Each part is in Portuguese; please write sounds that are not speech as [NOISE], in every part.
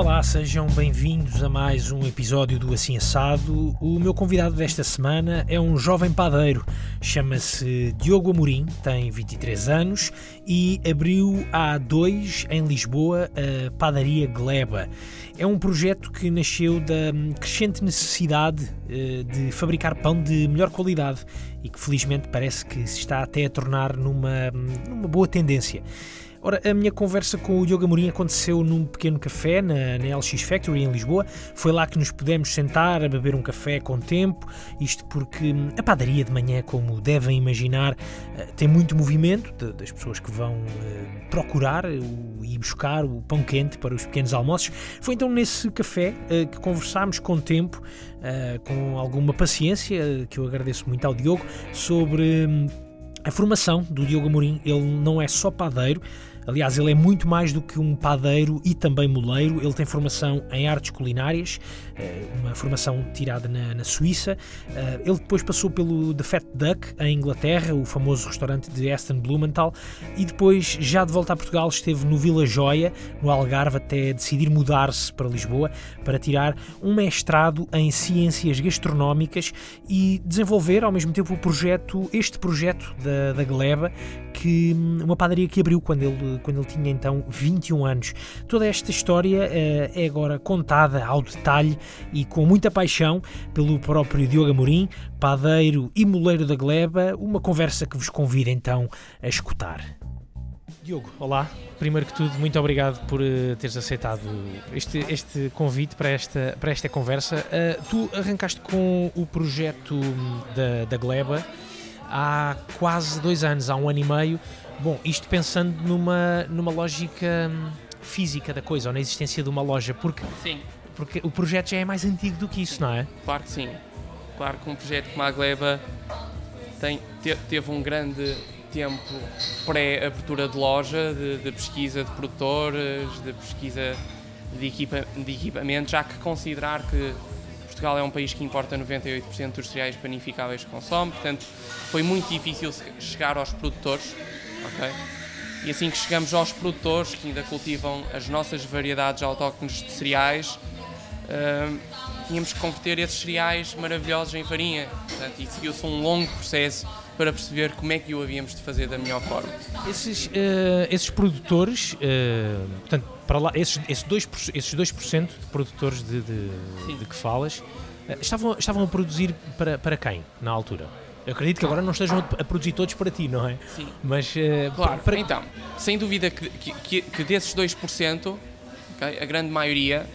Olá, sejam bem-vindos a mais um episódio do Assim Assado. O meu convidado desta semana é um jovem padeiro, chama-se Diogo Amorim, tem 23 anos e abriu há dois em Lisboa a Padaria Gleba. É um projeto que nasceu da crescente necessidade eh, de fabricar pão de melhor qualidade e que felizmente parece que se está até a tornar numa, numa boa tendência. Ora, a minha conversa com o Diogo Amorim aconteceu num pequeno café na, na LX Factory em Lisboa. Foi lá que nos pudemos sentar a beber um café com tempo. Isto porque hum, a padaria de manhã, como devem imaginar, eh, tem muito movimento de, das pessoas que vão uh, procurar o, e buscar o pão quente para os pequenos almoços. Foi então nesse café uh, que conversámos com tempo, com alguma paciência, que eu agradeço muito ao Diogo, sobre. Hum, a formação do Diogo Amorim, ele não é só padeiro, Aliás, ele é muito mais do que um padeiro e também moleiro. Ele tem formação em artes culinárias, eh, uma formação tirada na, na Suíça. Eh, ele depois passou pelo The Fat Duck, em Inglaterra, o famoso restaurante de Aston Blumenthal, e depois, já de volta a Portugal, esteve no Vila Joia, no Algarve, até decidir mudar-se para Lisboa para tirar um mestrado em ciências gastronómicas e desenvolver ao mesmo tempo o projeto, este projeto da, da Gleba, que uma padaria que abriu quando ele, quando ele tinha então 21 anos. Toda esta história uh, é agora contada ao detalhe e com muita paixão pelo próprio Diogo Amorim, padeiro e moleiro da Gleba, uma conversa que vos convido então a escutar. Diogo, olá. Primeiro que tudo, muito obrigado por uh, teres aceitado este, este convite para esta, para esta conversa. Uh, tu arrancaste com o projeto da, da Gleba há quase dois anos, há um ano e meio. Bom, isto pensando numa, numa lógica hum, física da coisa, ou na existência de uma loja, porque, sim. porque o projeto já é mais antigo do que isso, não é? Claro que sim. Claro que um projeto como a Gleba tem, teve um grande tempo pré-abertura de loja, de, de, pesquisa de produtores, de pesquisa de, equipa, de equipamentos, já que considerar que Portugal é um país que importa 98% dos cereais panificáveis que consome, portanto foi muito difícil chegar aos produtores. E assim que chegamos aos produtores que ainda cultivam as nossas variedades autóctones de cereais, uh, tínhamos que converter esses cereais maravilhosos em farinha. Portanto, e seguiu-se um longo processo para perceber como é que o havíamos de fazer da melhor forma. Esses, uh, esses produtores, uh, portanto, para lá, esses, esses 2%, esses 2 de produtores de, de, de, que falas eh, estavam, estavam a produzir para, para quem na altura? Eu acredito que agora não estejam a produzir todos para ti, não é? Sim. Mas, uh, claro, para... então, sem dúvida que, que, que desses 2%, okay, a grande maioria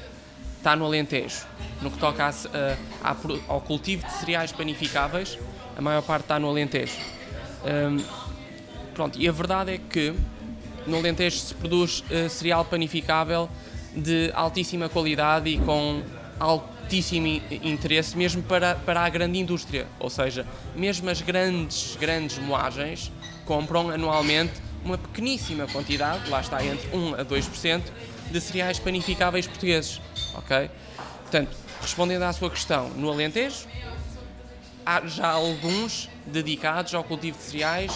está no Alentejo. No que toca a, a, ao cultivo de cereais panificáveis, a maior parte está no Alentejo. Um, pronto, e a verdade é que no Alentejo se produz uh, cereal panificável de altíssima qualidade e com altíssimo interesse mesmo para, para a grande indústria, ou seja, mesmo as grandes, grandes moagens compram anualmente uma pequeníssima quantidade, lá está entre 1 a 2%, de cereais panificáveis portugueses, ok? Portanto, respondendo à sua questão, no Alentejo há já alguns dedicados ao cultivo de cereais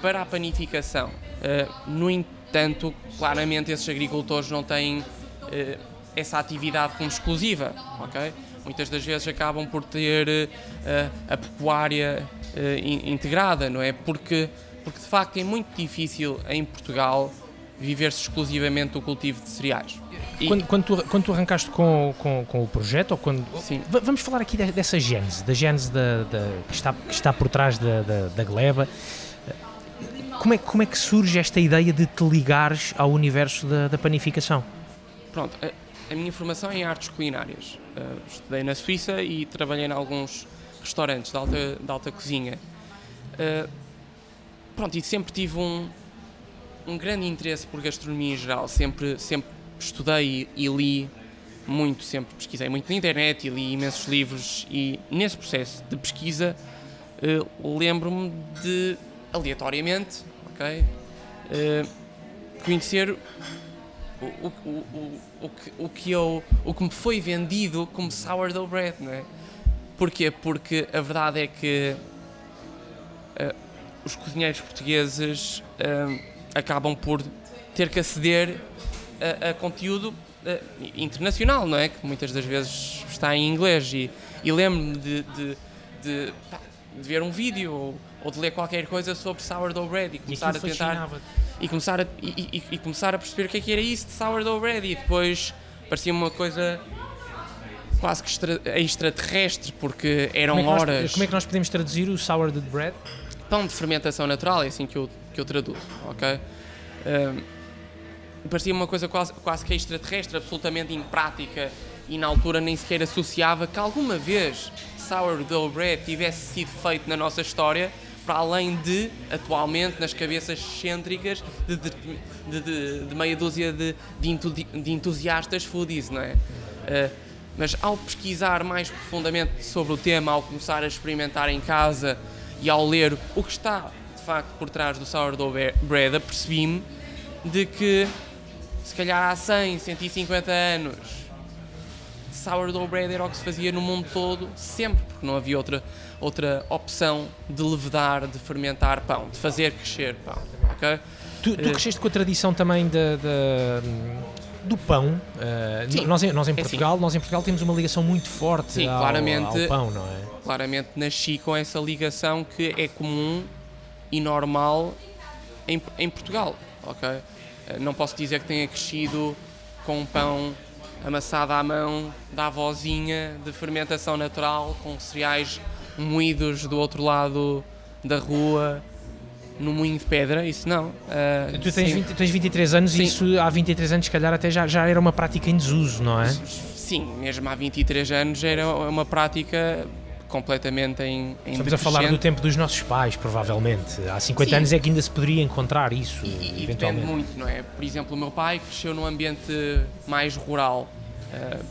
para a panificação. Uh, no entanto, claramente esses agricultores não têm uh, essa atividade como exclusiva, ok? Muitas das vezes acabam por ter uh, a pecuária integrada, não é? Porque, porque de facto é muito difícil em Portugal viver-se exclusivamente do cultivo de cereais. E... Quando, quando, tu, quando tu arrancaste com, com, com o projeto, ou quando... Sim. vamos falar aqui dessa gênese, da gênese da, da, que, está, que está por trás da, da, da gleba como é, como é que surge esta ideia de te ligares ao universo da, da panificação? Pronto, a, a, minha formação é em artes culinárias. Uh, estudei na Suíça e trabalhei em alguns restaurantes de alta, de alta cozinha. Uh, pronto, e sempre tive um, um grande interesse por gastronomia em geral. Sempre, sempre estudei e, li muito, sempre pesquisei muito na internet e li imensos livros. E nesse processo de pesquisa, uh, lembro-me de aleatoriamente, ok? Uh, conhecer o, o, o, o, que, o, que eu, o que me foi vendido como sourdough bread, não é? Porquê? Porque a verdade é que uh, os cozinheiros portugueses uh, acabam por ter que aceder a, a, conteúdo uh, internacional, não é? Que muitas das vezes está em inglês. E, e lembro-me de, de, de, pá, de, ver um vídeo ou, ou, de ler qualquer coisa sobre sourdough bread e começar e a tentar. E começar a, e, e, começar a perceber o que é que era isso de sourdough bread. E depois parecia uma coisa quase que extra, extraterrestre, porque eram como é horas. Como é que nós podemos traduzir o sourdough bread? Pão de fermentação natural, é assim que eu, que eu traduzo, ok? Um, parecia uma coisa quase, quase que extraterrestre, absolutamente imprática e na altura nem sequer associava que alguma vez sourdough bread tivesse sido feito na nossa história, para além de, atualmente, nas cabeças excêntricas de, de, de, de meia dúzia de, de, entusiastas foodies, não é? Uh, mas ao pesquisar mais profundamente sobre o tema, ao começar a experimentar em casa e ao ler o que está de facto por trás do sourdough bread, apercebi-me de que se calhar há 100, 150 anos sourdough bread era o que se fazia no mundo todo sempre, porque não havia outra, outra opção de levedar, de fermentar pão, de fazer crescer pão. Tu, tu cresceste com a tradição também da, do pão. Uh, nós, nós em é Portugal, é nós em Portugal temos uma ligação muito forte Sim, ao, claramente, ao pão, não é? Claramente nasci com essa ligação que é comum e normal em, em Portugal, ok? Uh, não posso dizer que tenha crescido com um pão amassado à mão da avózinha de fermentação natural, com cereais moídos do outro lado da rua, no moinho de pedra, isso não. Uh, tu tens, 20, tens 23 anos sim. e isso há 23 anos, se calhar, até já, já era uma prática em desuso, não é? Sim, mesmo há 23 anos era uma prática completamente em, em Estamos a falar do tempo dos nossos pais, provavelmente. Há 50 Sim. anos é que ainda se poderia encontrar isso, e, e eventualmente. depende muito, não é? Por exemplo, o meu pai cresceu num ambiente mais rural, uh,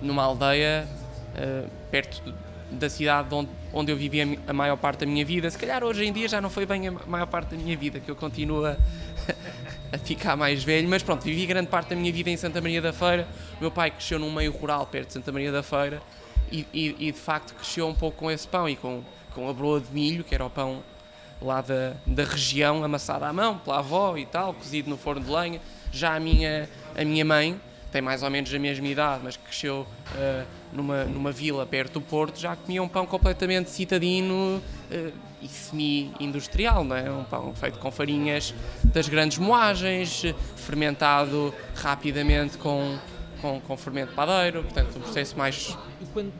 numa aldeia uh, perto da cidade onde, onde eu vivi a, a, maior parte da minha vida. Se calhar hoje em dia já não foi bem a maior parte da minha vida, que eu continuo a, [LAUGHS] a ficar mais velho, mas pronto, vivi grande parte da minha vida em Santa Maria da Feira. O meu pai cresceu num meio rural perto de Santa Maria da Feira e, e, de facto cresceu um pouco com esse pão e com, com a broa de milho, que era o pão lá da, da região, amassado à mão, pela avó e tal, cozido no forno de lenha. Já a minha, a minha mãe tem mais ou menos a mesma idade, mas cresceu uh, numa, numa vila perto do Porto, já comia um pão completamente citadino uh, e semi-industrial, não é? Um pão feito com farinhas das grandes moagens, fermentado rapidamente com, com, com fermento padeiro, portanto, um processo mais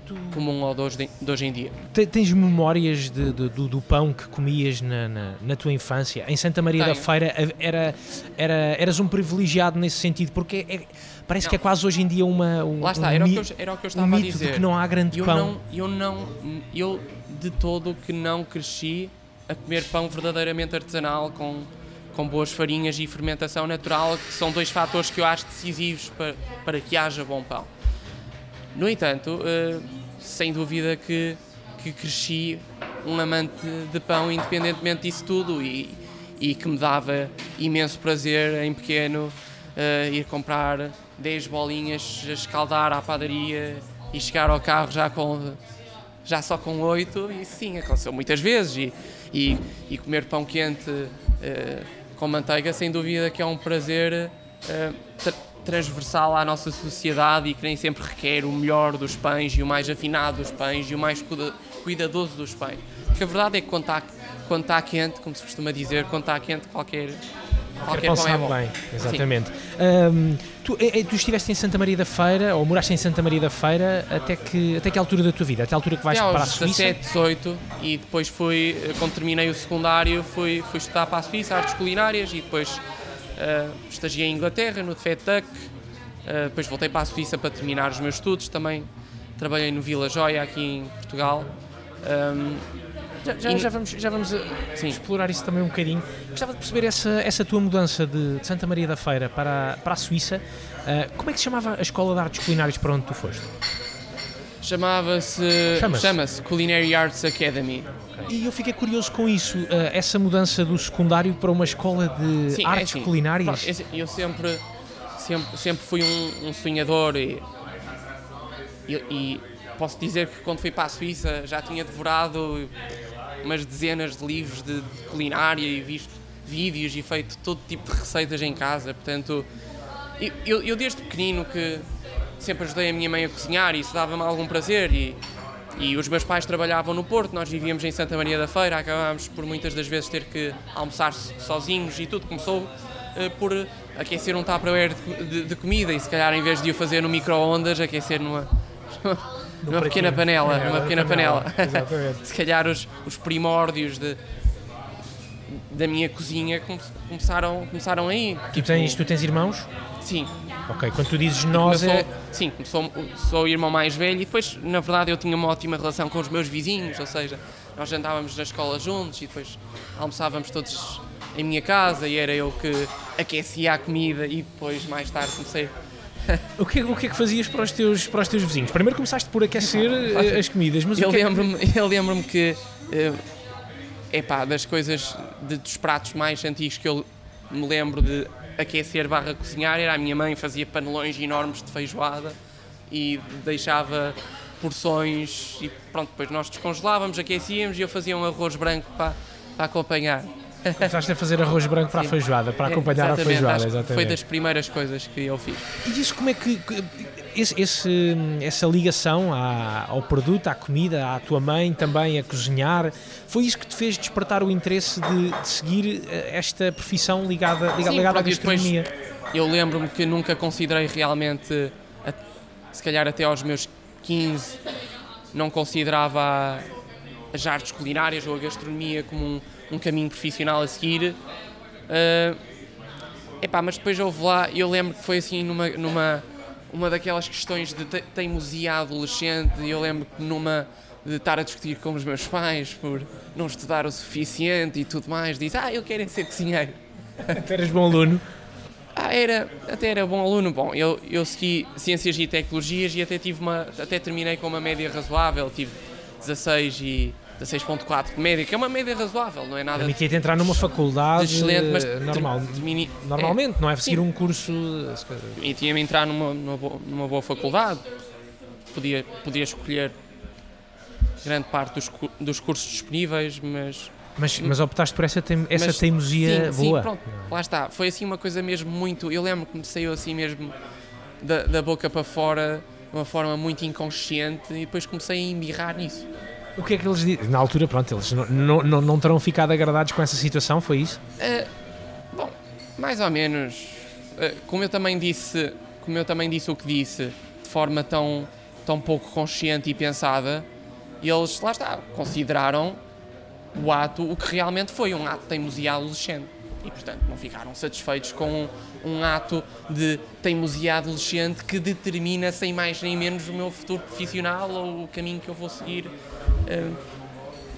tu... comum ao de hoje, de hoje em dia. Tens memórias de, de, do, do, pão que comias na, na, na, tua infância? Em Santa Maria Tenho. da Feira era, era, eras um privilegiado nesse sentido, porque é, Parece não. que é quase hoje em dia uma. Um, Lá está, um era, o que eu, era o que eu estava um a dizer. Que não há grande eu pão. Não, eu não. Eu de todo que não cresci a comer pão verdadeiramente artesanal com, com boas farinhas e fermentação natural, que são dois fatores que eu acho decisivos para, para que haja bom pão. No entanto, uh, sem dúvida que, que cresci um amante de pão, independentemente disso tudo, e, e que me dava imenso prazer em pequeno uh, ir comprar 10 bolinhas, escaldar à padaria e chegar ao carro já com já só com 8 e sim, aconteceu muitas vezes e, e, e comer pão quente uh, com manteiga sem dúvida que é um prazer uh, tra transversal à nossa sociedade e que nem sempre requer o melhor dos pães e o mais afinado dos pães e o mais cuida cuidadoso dos pães. Porque a verdade é que quando está, quando está quente, como se costuma dizer, quando está quente qualquer Pão é bom. bem, exatamente. Um, tu, eh, eh, tu, estiveste em Santa Maria da Feira, ou moraste em Santa Maria da Feira, até que, até que altura da tua vida? Até a altura que vais até para a Suíça? 17, 18, e depois fui, eh, quando terminei o secundário, fui, fui estudar para a Suíça, artes culinárias, e depois uh, estagiei em Inglaterra, no Fed Duck, uh, depois voltei para a Suíça para terminar os meus estudos também. Trabalhei no Vila Joia, aqui em Portugal. Um, já, já, já, vamos, já vamos eh, explorar isso também um bocadinho. Gostava de perceber essa, essa tua mudança de, de Santa Maria da Feira para, para a Suíça. Uh, como é que se chamava a Escola de Artes Culinárias para onde tu foste? Chamava-se Chama, Chama Culinary Arts Academy. Okay. E eu fiquei curioso com isso, uh, essa mudança do secundário para uma escola de Sim, é artes é assim, culinárias. Eu sempre, sempre, sempre fui um, um sonhador e, e, e, posso dizer que quando fui para a Suíça já tinha devorado umas dezenas de livros de, de culinária e visto vídeos e feito todo tipo de receitas em casa, portanto eu, eu, desde pequenino que sempre ajudei a minha mãe a cozinhar e isso dava-me algum prazer e, e os meus pais trabalhavam no Porto, nós vivíamos em Santa Maria da Feira, acabámos por muitas das vezes ter que almoçar sozinhos e tudo começou uh, por aquecer um tupperware de, de, de, comida e se calhar em vez de o fazer no micro-ondas, aquecer numa, [LAUGHS] numa pequena panela, numa pequena panela. panela. [LAUGHS] se calhar os, os primórdios de, da minha cozinha começaram, começaram aí. Tu tens, tu tens irmãos? Sim. Ok, quando tu dizes nós sou, é... Sim, sou, sou o irmão mais velho e depois, na verdade, eu tinha uma ótima relação com os meus vizinhos, ou seja, nós andávamos na escola juntos e depois almoçávamos todos em minha casa e era eu que aquecia a comida e depois, mais tarde, comecei [LAUGHS] o que, o que é que fazias para os, teus, para os teus vizinhos? Primeiro começaste por aquecer eh, as comidas, mas eu é lembro-me que... [LAUGHS] Eu lembro-me que é pá, das coisas, de, dos pratos mais antigos que eu me lembro de aquecer barra cozinhar era a minha mãe fazia panelões enormes de feijoada e deixava porções e pronto, depois nós descongelávamos, aquecíamos e eu fazia um arroz branco para, para acompanhar. Começaste a fazer arroz branco para Sim. a feijoada, para acompanhar a feijoada, exatamente. Foi das primeiras coisas que eu fiz. E diz como é que esse, esse, essa ligação à, ao produto, à comida, à tua mãe também a cozinhar, foi isso que te fez despertar o interesse de, de seguir eh, esta profissão ligada, ligada, Sim, ligada à gastronomia? Eu lembro-me que nunca considerei realmente, se calhar até aos meus 15, não considerava as artes culinárias ou a gastronomia como um, um caminho profissional a seguir. Uh, epá, mas depois houve lá, eu lembro que foi assim numa, numa uma daquelas questões de teimosia adolescente, e eu lembro que numa de estar a discutir com os meus pais por não estudar o suficiente e tudo mais, disse, ah, eu quero é ser cozinheiro. Até eras bom aluno? Ah, era, até era bom aluno. Bom, eu, eu segui Ciências e Tecnologias e até tive uma, até terminei com uma média razoável, tive 16 e 16.4 de média, que é uma média razoável, não é nada. Permitia-te entrar numa faculdade excelente, mas normal, termini, normalmente, é, não é seguir sim. um curso. Permitia-me entrar numa, numa, boa, numa boa faculdade, podia, podia escolher grande parte dos, dos cursos disponíveis, mas. Mas, mas optaste por essa, teim, essa mas, teimosia sim, boa. Sim, pronto, lá está. Foi assim uma coisa mesmo muito. Eu lembro que me saiu assim mesmo da, da boca para fora, de uma forma muito inconsciente, e depois comecei a embirrar nisso. O que é que eles dizem? Na altura, pronto, eles não, não, não terão ficado agradados com essa situação, foi isso? Uh, bom, mais ou menos. Uh, como eu também disse, como eu também disse o que disse, de forma tão, tão pouco consciente e pensada, eles, lá está, consideraram o ato o que realmente foi, um ato de teimosia adolescente. E, portanto, não ficaram satisfeitos com um, um ato de teimosia adolescente que determina, sem mais nem menos, o meu futuro profissional ou o caminho que eu vou seguir Uh,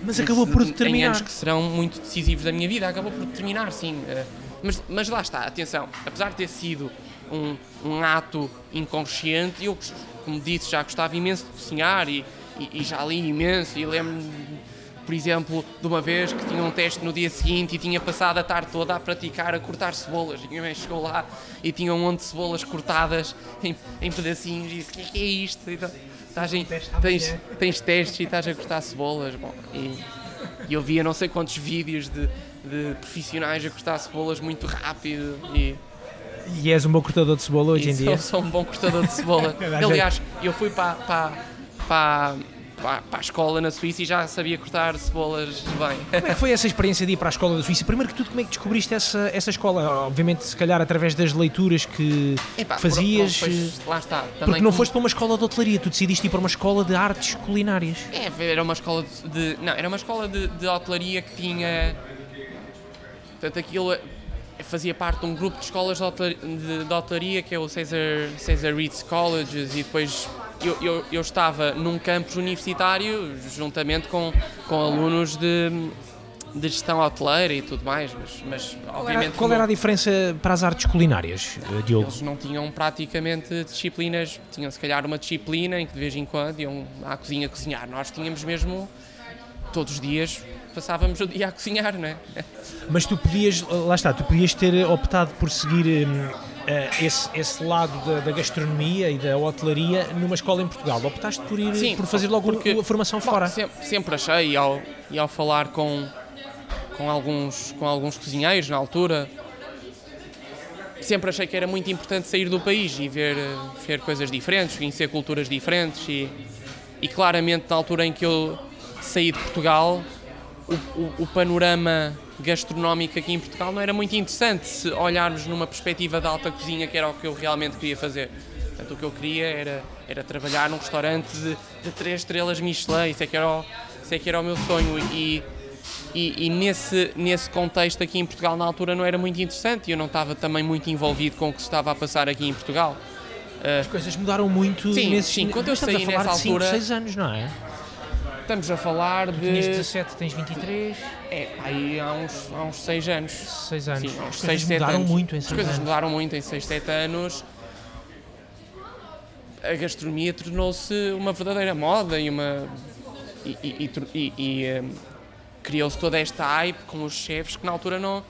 mas acabou por determinar. Em anos que serão muito decisivos da minha vida, acabou por determinar, sim. Uh, mas, mas lá está, atenção, apesar de ter sido um, um ato inconsciente, eu, como disse, já gostava imenso de cozinhar e, e, e já li imenso. E lembro-me, por exemplo, de uma vez que tinha um teste no dia seguinte e tinha passado a tarde toda a praticar a cortar cebolas. E minha chegou lá e tinha um monte de cebolas cortadas em, em pedacinhos e disse: O que é, que é isto? E, estás em, tens, tens testes e estás a cortar cebolas. Bom, e, e eu via não sei quantos vídeos de, de profissionais a cortar cebolas muito rápido e. E és um bom cortador de cebola hoje em dia? Sou, sou um bom cortador de cebola. [LAUGHS] Aliás, eu fui para, para, para para, para a escola na Suíça e já sabia cortar cebolas bem. [LAUGHS] Como é que foi essa experiência de ir para a escola da Suíça? Primeiro que tudo, como é que descobriste essa, essa escola? Obviamente, se calhar através das leituras que Epá, fazias. Por, pois, lá está. Porque não como... foste para uma escola de hotelaria, tu decidiste ir para uma escola de artes culinárias. É, era uma escola de. não, era uma escola de, de hotelaria que tinha. Portanto, aquilo fazia parte de um grupo de escolas de hotelaria que é o Cesar, Cesar Reeds Colleges e depois eu, eu, eu, estava num campus universitário juntamente com, com alunos de, de gestão hoteleira e tudo mais, mas, mas obviamente... Era, qual era a diferença para as artes culinárias, eh, Diogo? Eles não tinham praticamente disciplinas, tinham se calhar uma disciplina em que de vez em quando iam à cozinha cozinhar. Nós tínhamos mesmo todos os dias passávamos o dia a cozinhar, não é? Mas tu podias, lá está, tu podias ter optado por seguir hum, uh, esse, esse lado da, da, gastronomia e da hotelaria numa escola em Portugal? Optaste por ir Sim, por fazer logo porque, a formação bom, fora? Sempre, sempre achei, e ao, e ao falar com, com, alguns, com alguns cozinheiros na altura, sempre achei que era muito importante sair do país e ver, eh, ver coisas diferentes, conhecer culturas diferentes e, e claramente na altura em que eu saí de Portugal o, o, o, panorama gastronómico aqui em Portugal não era muito interessante se olharmos numa perspectiva da alta cozinha que era o que eu realmente queria fazer. Portanto, o que eu queria era, era trabalhar num restaurante de, de três estrelas Michelin, isso é que era o, isso é que era o meu sonho e e, e, nesse, nesse contexto aqui em Portugal na altura não era muito interessante e eu não estava também muito envolvido com o que se estava a passar aqui em Portugal. Uh, As coisas mudaram muito sim, nesse Sim, quando eu saí nessa altura. 5, 6 anos, não é? Estamos a falar de. Tinhas 17, tens 23. É, aí há uns, há uns 6 anos. 6 anos. Sim, uns As coisas mudaram anos. muito em 6 As coisas anos. mudaram muito em 6, 7 anos. A gastronomia tornou-se uma verdadeira moda e uma. E, e, e, e um, criou-se toda esta hype com os chefes que na altura não.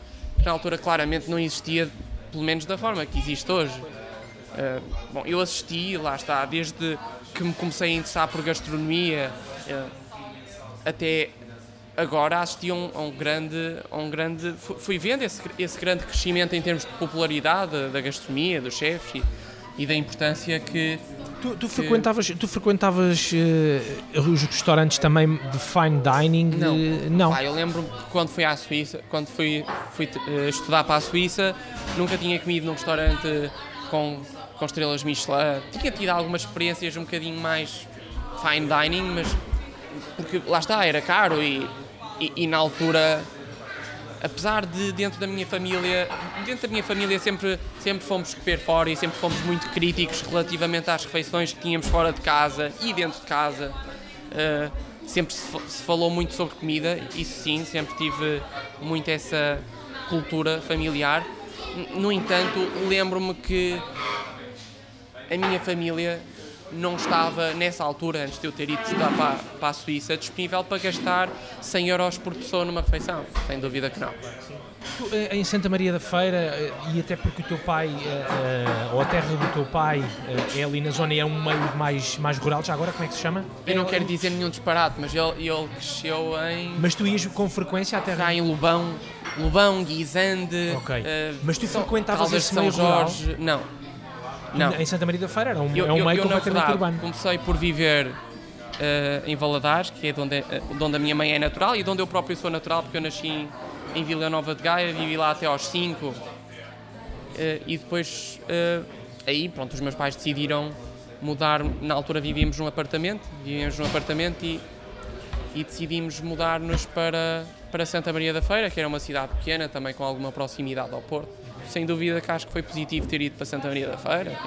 Na altura claramente não existia, pelo menos da forma que existe hoje. Uh, bom, eu assisti, lá está, desde que me comecei a interessar por gastronomia. Uh, até agora assisti a um, a um, grande, a um grande. Fui vendo esse, esse grande crescimento em termos de popularidade da gastronomia, dos chefes e, e da importância que. Tu, tu que... frequentavas, tu frequentavas uh, os restaurantes também de fine dining? Não. Uh, não. Ah, eu lembro que quando fui à Suíça, quando fui, fui uh, estudar para a Suíça, nunca tinha comido num restaurante com, com estrelas Michelin. Tinha tido algumas experiências um bocadinho mais fine dining, mas porque lá está, era caro e, e, e, na altura, apesar de dentro da minha família, dentro da minha família sempre, sempre fomos comer fora e sempre fomos muito críticos relativamente às refeições que tínhamos fora de casa e dentro de casa. Uh, sempre se, se falou muito sobre comida, isso sim, sempre tive muito essa cultura familiar. No entanto, lembro-me que a minha família não estava, nessa altura, antes de eu ter ido estudar para, para a Suíça, disponível para gastar 100 euros por pessoa numa refeição. Sem dúvida que não. Tu, em Santa Maria da Feira, eh, e até porque o teu pai, uh, ou a terra do teu pai, é ali na zona e é um meio mais, mais rural, já agora como é que se chama? Eu não quero dizer nenhum disparate, mas ele, ele cresceu em. Mas tu ias com frequência à terra? Já em Lubão, Lubão, Guisande. Ok. Uh, mas tu frequentavas esse meio rural? Jorge, não. Não. Em Santa Maria da Feira era um, eu, é um eu, meio eu, completamente verdade, urbano. Comecei por viver uh, em Valadares, que é de onde, uh, de onde a minha mãe é natural e de onde eu próprio sou natural, porque eu nasci em, em Vila Nova de Gaia, vivi lá até aos 5. Uh, e depois, aí, pronto, os meus pais decidiram mudar. Na altura vivíamos num apartamento, vivíamos num apartamento e, e decidimos mudar-nos para, para Santa Maria da Feira, que era uma cidade pequena, também com alguma proximidade ao Porto sem dúvida que acho que foi positivo ter ido para Santa Maria da Feira.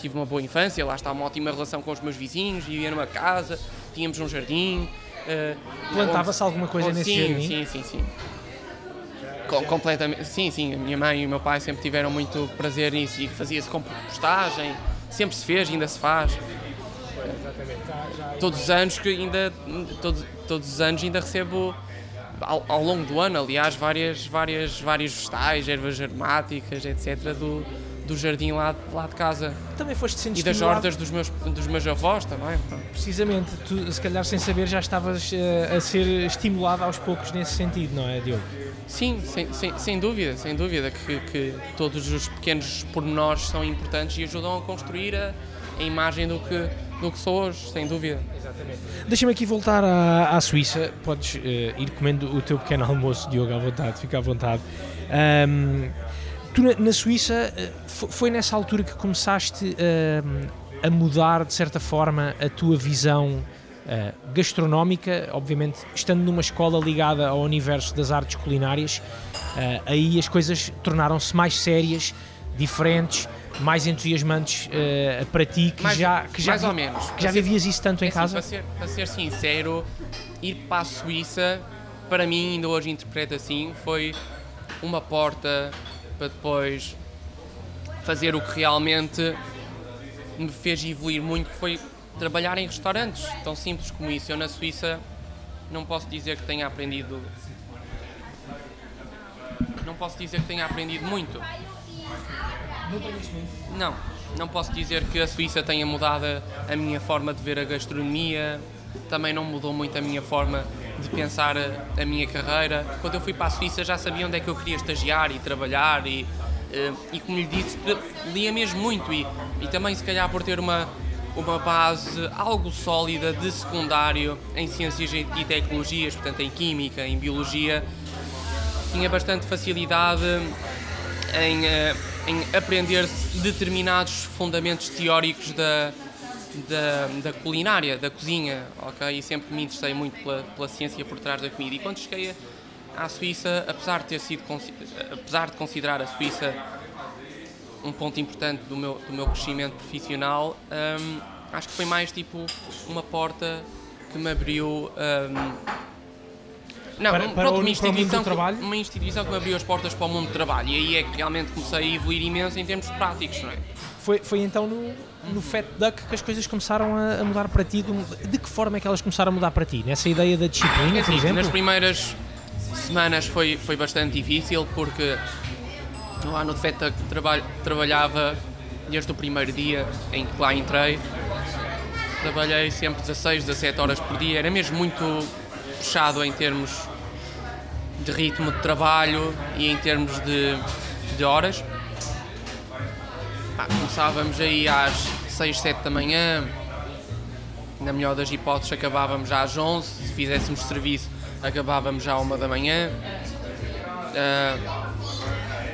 Tive uma boa infância, lá está uma ótima relação com os meus vizinhos, vivia numa casa, tínhamos um jardim. Uh, Plantava-se alguma coisa nesse sim, jardim? Sim, sim, sim. Com, completamente, sim, sim. A minha mãe e o meu pai sempre tiveram muito prazer nisso e fazia-se compostagem, sempre se fez, ainda se faz. Todos os anos que ainda todos, todos os anos ainda recebo ao, ao, longo do ano, aliás, várias, várias, vários vegetais, ervas aromáticas, etc., do, do jardim lá, lá de casa. Também foste sendo E das hortas dos meus, dos meus avós também. Precisamente, tu, se calhar sem saber, já estavas uh, a ser estimulado aos poucos nesse sentido, não é, Diogo? Sim, sem, sem, sem dúvida, sem dúvida que, que todos os pequenos pormenores são importantes e ajudam a construir a, a imagem do que, do que sou hoje, sem dúvida. Exatamente. Deixa-me aqui voltar à, à Suíça. Podes uh, ir comendo o teu pequeno almoço, Diogo, à vontade, fica à vontade. Um, tu na, na Suíça, uh, foi nessa altura que começaste uh, a mudar, de certa forma, a tua visão gastronómica, obviamente estando numa escola ligada ao universo das artes culinárias, aí as coisas tornaram-se mais sérias, diferentes, mais entusiasmantes uh, para ti que mais, já que já mais ou menos. que já vivias isso tanto é em assim, casa? para ser, para ser sincero ir para a Suíça para mim ainda hoje interpreto assim foi uma porta para depois fazer o que realmente me fez evoluir muito que foi trabalhar em restaurantes tão simples como isso. Eu na Suíça não posso dizer que tenha aprendido não posso dizer que tenha aprendido muito não, não posso dizer que a Suíça tenha mudado a minha forma de ver a gastronomia, também não mudou muito a minha forma de pensar a, minha carreira. Quando eu fui para a Suíça já sabia onde é que eu queria estagiar e trabalhar e e como lhe disse, lia mesmo muito e, e também se calhar por ter uma, uma base algo sólida de secundário em ciências e tecnologias, portanto em química, em biologia, tinha bastante facilidade em, em aprender determinados fundamentos teóricos da, da, da, culinária, da cozinha, ok? E sempre me interessei muito pela, pela ciência por trás da comida. E quando cheguei à Suíça, apesar de ter sido, apesar de considerar a Suíça um ponto importante do meu, do meu crescimento profissional, um, acho que foi mais tipo uma porta que me abriu. Um, não, para, para, pronto, uma, instituição que, uma instituição que me abriu as portas para o mundo do trabalho e aí é que realmente comecei a evoluir imenso em termos práticos, não é? Foi, foi então no, no Fat Duck que as coisas começaram a, mudar para ti? De que forma é que elas começaram a mudar para ti? Nessa ideia da disciplina, é assim, por exemplo? Nas primeiras semanas foi, foi bastante difícil porque lá no Fat Duck trabalhava desde o primeiro dia em que lá entrei. Trabalhei sempre 16, 17 horas por dia, era mesmo muito puxado em termos de ritmo de trabalho e em termos de, de horas. Ah, começávamos aí às 6, 7 da manhã, na melhor das hipóteses acabávamos já às 11, se fizéssemos serviço acabávamos já à 1 da manhã. Uh,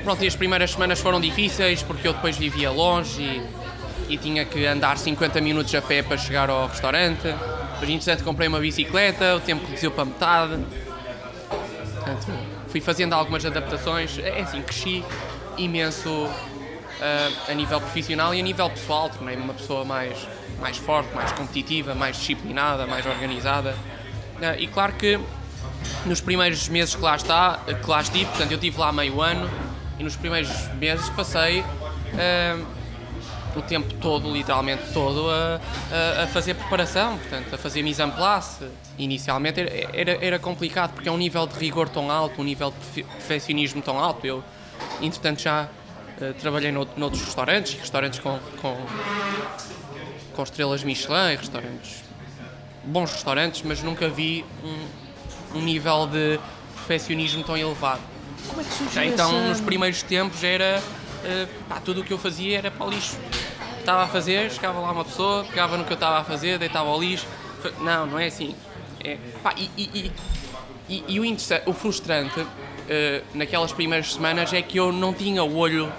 pronto, e as primeiras semanas foram difíceis porque eu depois vivia longe e, e tinha que andar 50 minutos a pé para chegar ao restaurante. Depois, entretanto, comprei uma bicicleta, o tempo reduziu para metade. Portanto, fui fazendo algumas adaptações. É assim, cresci imenso uh, a nível profissional e a nível pessoal. Tornei-me uma pessoa mais, mais forte, mais competitiva, mais disciplinada, mais organizada. Uh, e claro que nos primeiros meses que lá, está, que lá estive, portanto, eu estive lá meio ano e nos primeiros meses passei. Uh, o tempo todo, literalmente todo, a, a, a, fazer preparação, portanto, a fazer mise en place. Inicialmente era, era, era, complicado porque é um nível de rigor tão alto, um nível de perfeccionismo tão alto. Eu, entretanto, já uh, trabalhei no, noutros restaurantes, restaurantes com, com, com estrelas Michelin, restaurantes, bons restaurantes, mas nunca vi um, um nível de perfeccionismo tão elevado. Como é que surgiu Então, essa... nos primeiros tempos era uh, pá, tudo o que eu fazia era para o lixo. Estava a fazer, chegava lá uma pessoa, pegava no que eu estava a fazer, deitava ao lixo. Não, não é assim. É, pá, e, e, e, e, o, o frustrante uh, naquelas primeiras semanas é que eu não tinha o olho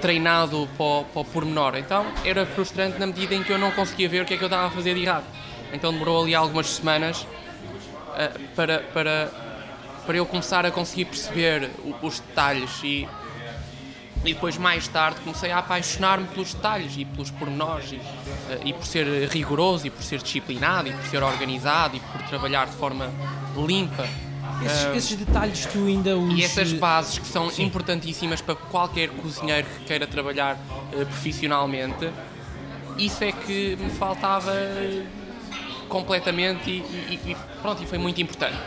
treinado para o, para o pormenor. Então era frustrante na medida em que eu não conseguia ver o que é que eu estava a fazer de errado. Então demorou ali algumas semanas uh, para, para, para eu começar a conseguir perceber os detalhes e e depois, mais tarde, comecei a apaixonar-me pelos detalhes e pelos pormenores, e, eh, e, por ser rigoroso, e por ser disciplinado, e por ser organizado, e por trabalhar de forma limpa. Esses, uh, esses detalhes tu ainda os... E essas bases que são Sim. importantíssimas para qualquer cozinheiro que queira trabalhar uh, profissionalmente, isso é que me faltava completamente e, e, e pronto, e foi muito importante.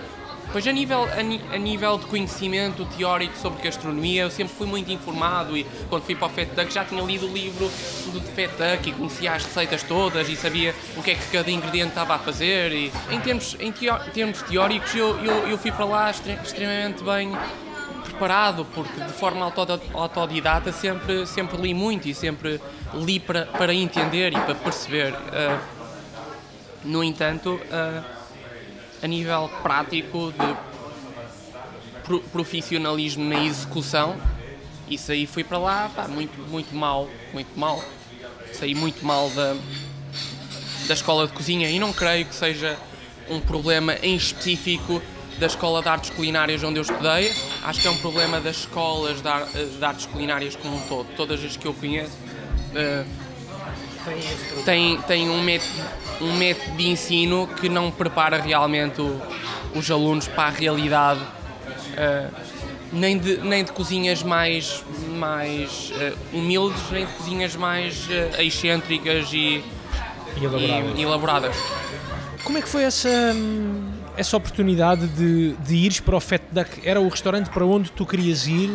Pois a nível, a, a, nível de conhecimento teórico sobre gastronomia, eu sempre fui muito informado e quando fui para o Fat Duck já tinha lido o livro do Fat Duck e conhecia as receitas todas e sabia o que é que cada ingrediente estava a fazer. E, em, termos, em termos teóricos, eu, eu, eu fui para lá extremamente bem preparado, porque de forma autodidata sempre, sempre li muito e sempre li para, para entender e para perceber. Uh, no entanto, uh, a nível prático de profissionalismo na execução, isso aí foi para lá, pá, muito, muito mal, muito mal. Saí muito mal da, da escola de cozinha e não creio que seja um problema em específico da Escola de Artes Culinárias onde eu estudei. Acho que é um problema das escolas de, artes culinárias como um todo. Todas as que eu conheço têm, têm um método um método de ensino que não prepara realmente o, os alunos para a realidade, uh, nem, de, nem de cozinhas mais, mais uh, humildes, nem de cozinhas mais uh, excêntricas e, e elaboradas. E, elaboradas. Como é que foi essa, essa oportunidade de, de ires para o Fat Duck? Era o restaurante para onde tu querias ir?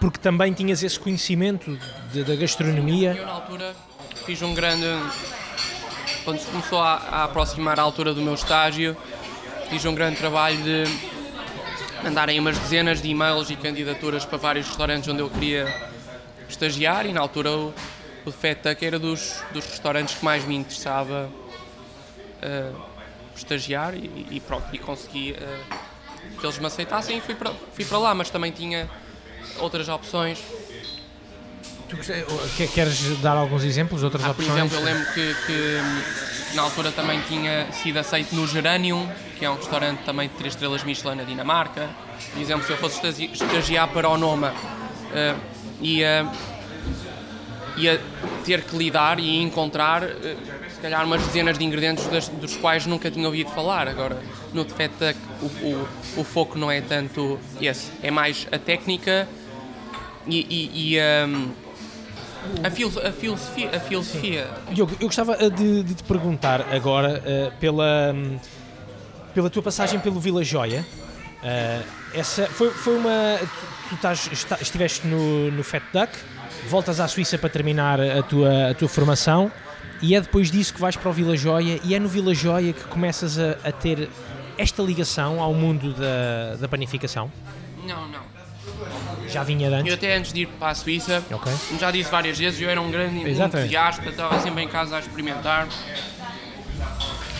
porque também tinhas esse conhecimento de, da gastronomia? Eu, na altura, fiz um grande quando se começou a, a, aproximar a altura do meu estágio, fiz um grande trabalho de mandarem umas dezenas de e-mails e candidaturas para vários restaurantes onde eu queria estagiar e na altura o, o Fat era dos, dos restaurantes que mais me interessava uh, estagiar e, e, pronto, e consegui uh, que eles me aceitassem e fui para, fui para lá, mas também tinha outras opções. Tu queres dar alguns exemplos outras ah, opções? Por exemplo, eu lembro que, que, na altura também tinha sido aceito no Geranium, que é um restaurante também de 3 estrelas Michelin na Dinamarca. Por exemplo, se eu fosse estagiar para o Noma, uh, ia, ia ter que lidar e encontrar uh, se calhar umas dezenas de ingredientes das, dos quais nunca tinha ouvido falar. Agora, no Tefeta, o, o, o foco não é tanto esse, é mais a técnica e, e, e um, a, filo, a, filosofia. A filosofia. Diogo, eu gostava eh, de, de te perguntar agora uh, pela, um, pela tua passagem pelo Vila Joia. Uh, essa foi, foi uma. Tu, tu estás, está, estiveste no, no Fat Duck, voltas à Suíça para terminar a tua, a tua formação e é depois disso que vais para o Vila Joia e é no Vila Joia que começas a, a ter esta ligação ao mundo da, da panificação? Não, não. Já vinha de antes? Eu até antes de ir para a Suíça, okay. como já disse várias vezes, eu era um grande Exatamente. entusiasta, estava sempre em casa a experimentar.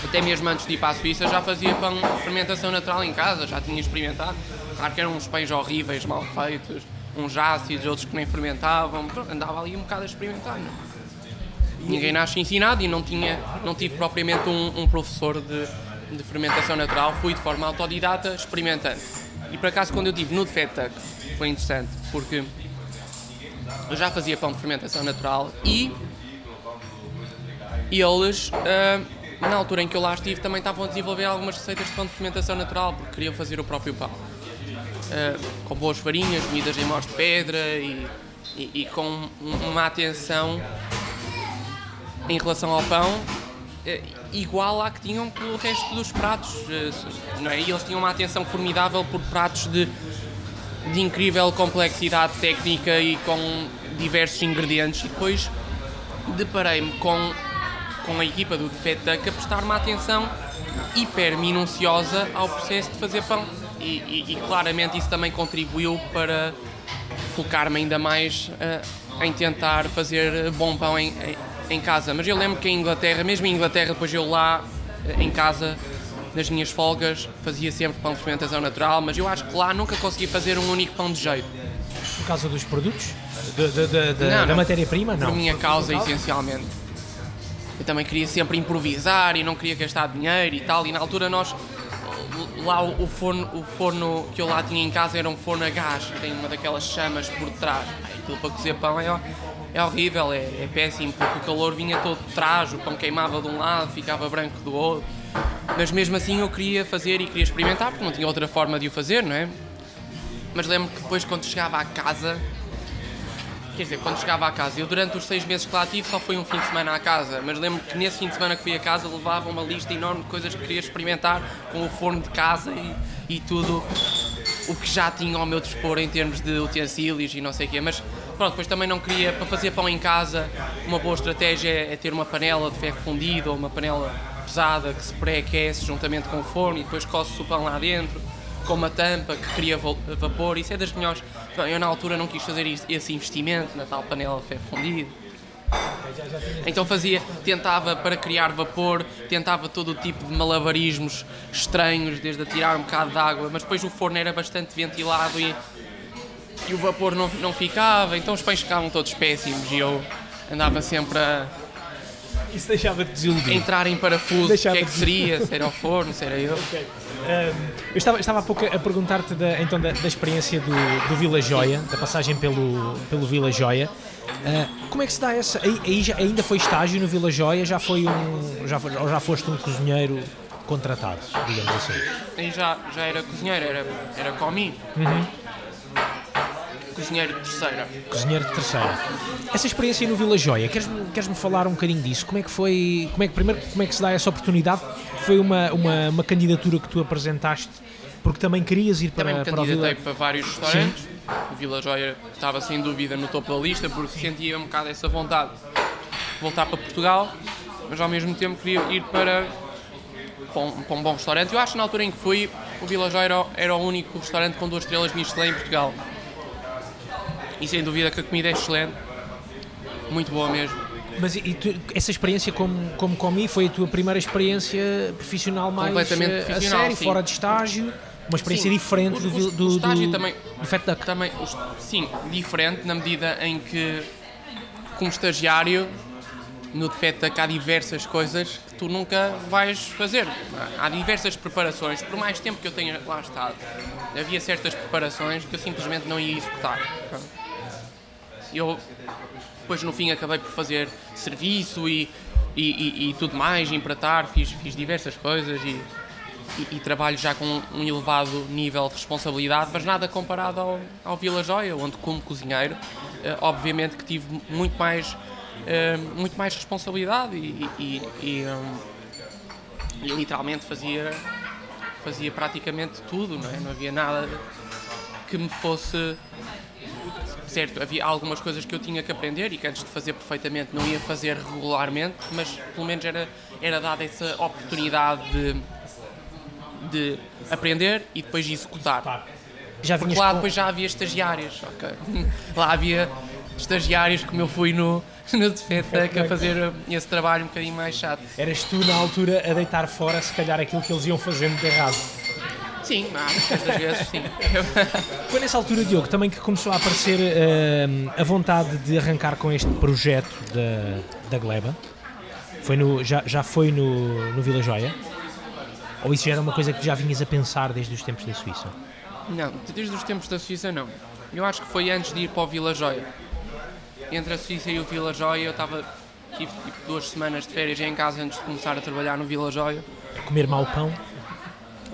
Até mesmo antes de ir para a Suíça já fazia pão de fermentação natural em casa, já tinha experimentado. Claro que eram uns pães horríveis, mal feitos, uns ácidos, outros que nem fermentavam. Andava ali um bocado a experimentar. Não? ninguém nasce ensinado e não, tinha, não tive propriamente um, um professor de, de, fermentação natural, fui de forma autodidata experimentando. E por acaso, quando eu tive no Defetec, foi interessante, porque eu já fazia pão de fermentação natural e, e eles, uh, na altura em que eu lá estive, também estavam a desenvolver algumas receitas de pão de fermentação natural, porque queriam fazer o próprio pão. Uh, com boas farinhas, comidas em mós de pedra e, e, e com uma atenção em relação ao pão eh, igual à que tinham pelo resto dos pratos. Eh, não é? E eles tinham uma atenção formidável por pratos de, de incrível complexidade técnica e com diversos ingredientes. E depois deparei-me com, com a equipa do Defetec a prestar uma atenção hiper minuciosa ao processo de fazer pão. E, e, e claramente isso também contribuiu para focar-me ainda mais uh, em tentar fazer bom pão em, em casa. Mas eu lembro que em Inglaterra, mesmo em Inglaterra, depois eu lá eh, em casa, nas minhas folgas, fazia sempre pão de fermentação natural, mas eu acho que lá nunca consegui fazer um único pão de jeito. Por causa dos produtos? De, de, de, de da matéria-prima? Não. Por minha causa, essencialmente. Eu também queria sempre improvisar e não queria gastar dinheiro e tal, e na altura nós lá o forno, o forno que eu lá tinha em casa era um forno a gás, tem uma daquelas chamas por trás. Aquilo para cozer pão é, é horrível, é, é, péssimo, porque o calor vinha todo de trás, o pão queimava de um lado, ficava branco do outro. Mas mesmo assim eu queria fazer e queria experimentar, porque não tinha outra forma de o fazer, não é? Mas lembro que depois, quando chegava à casa, quer dizer, quando chegava à casa, eu durante os seis meses que lá tive só foi um fim de semana à casa, mas lembro que nesse fim de semana que fui a casa levava uma lista enorme de coisas que queria experimentar com o forno de casa e, e tudo o que já tinha ao meu dispor em termos de utensílios e não sei o quê, mas pronto, depois também não queria, para fazer pão em casa, uma boa estratégia é, ter uma panela de ferro fundido ou uma panela pesada que se pré-aquece juntamente com o forno e depois coce o pão lá dentro, com uma tampa que cria vapor, isso é das melhores. Eu na altura não quis fazer esse investimento na tal panela de ferro fundido. Então fazia, tentava para criar vapor, tentava todo o tipo de malabarismos estranhos, desde a tirar um bocado de água, mas depois o forno era bastante ventilado e e o vapor não, não ficava, então os pães ficavam todos péssimos e eu andava sempre a. Isso deixava-te desiludir. Entrar em parafuso, o que é que seria, se era o forno, se era eu. Okay. Um, eu estava, estava há pouco a perguntar-te da, então, da, da experiência do, do Vila Joia, da passagem pelo, pelo Vila Joia. Uh, como é que se dá essa? Aí, aí já, ainda foi estágio no Vila Joia? Já foi um. Já, foi, já foste um cozinheiro contratado, digamos assim? Aí já, já era cozinheiro, era, era comi. Uhum. Cozinheiro de terceira. Cozinheiro de terceira. Essa experiência no Vila Joia, queres-me queres falar um bocadinho disso? Como é que foi, como é que, primeiro, como é que se dá essa oportunidade? Foi uma, uma, uma candidatura que tu apresentaste porque também querias ir para, também me para o Vila... para vários restaurantes. Sim. O Vila Joia estava sem dúvida no topo da lista porque sentia um bocado essa vontade de voltar para Portugal, mas ao mesmo tempo queria ir para, para, um, para um bom restaurante. Eu acho que na altura em que fui o Vila Joia era, era o único restaurante com duas estrelas Michelin em Portugal. E sem dúvida que a comida é excelente, muito boa mesmo. Mas e tu, essa experiência como, como comi foi a tua primeira experiência profissional mais Completamente eh, profissional, a sério, sim. fora de estágio? Uma experiência Sim. diferente O- do, o- vil- o do, estágio do, também- do Fat Duck. Também, sim, diferente na medida em que, como estagiário, no Defetec há diversas coisas que tu nunca vais fazer. Há diversas preparações. Por mais tempo que eu tenha lá estado, havia certas preparações que eu simplesmente não ia executar. Eu, depois, no fim, acabei por fazer serviço e, e, e- e tudo mais, empratar, fiz, fiz diversas coisas e, e, e trabalho já com um elevado nível de responsabilidade, mas nada comparado ao, ao Vila Joia, onde como cozinheiro, eh, obviamente que tive muito mais, eh, muito mais responsabilidade e, e- e, hum, e literalmente fazia, fazia praticamente tudo, não, é? não havia nada que me fosse certo, havia algumas coisas que eu tinha que aprender e que antes de fazer perfeitamente não ia fazer regularmente, mas pelo menos era, era dada essa oportunidade de, de aprender e depois executar. Já Porque lá com- depois já havia estagiários, ok? [LAUGHS] Lá havia estagiários como eu fui no, [LAUGHS] no Defetec a fazer esse trabalho um bocadinho mais chato. Eras tu na altura a deitar fora se calhar aquilo que eles iam fazendo de errado. Sim, muitas vezes sim. [LAUGHS] Foi nessa altura, Diogo, também que começou a aparecer hum, a vontade de arrancar com este projeto da, da Gleba? Foi no, já, já foi no, no Vila Joia? Ou isso já era uma coisa que já vinhas a pensar desde os tempos da Suíça? Não, desde os tempos da Suíça não. Eu acho que foi antes de ir para o Vila Joia. Entre a Suíça e o Vila Joia eu estava. Tive tipo duas semanas de férias em casa antes de começar a trabalhar no Vila Joia. Comer mau pão?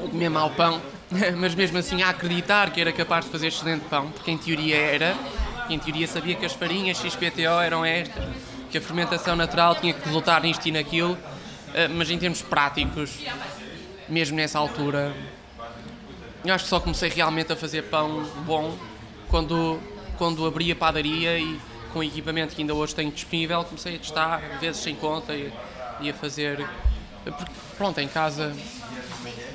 A comer mau pão, [LAUGHS] mas mesmo assim a acreditar que era capaz de fazer excelente pão, porque em teoria era, em teoria sabia que as farinhas XPTO eram estas, que a fermentação natural tinha que resultar nisto e naquilo, eh, mas em termos práticos, mesmo nessa altura, eu acho que só comecei realmente a fazer pão bom quando, quando abri a padaria e com o equipamento que ainda hoje tenho disponível, comecei a testar, vezes sem conta, e, e a fazer. Porque, pronto, em casa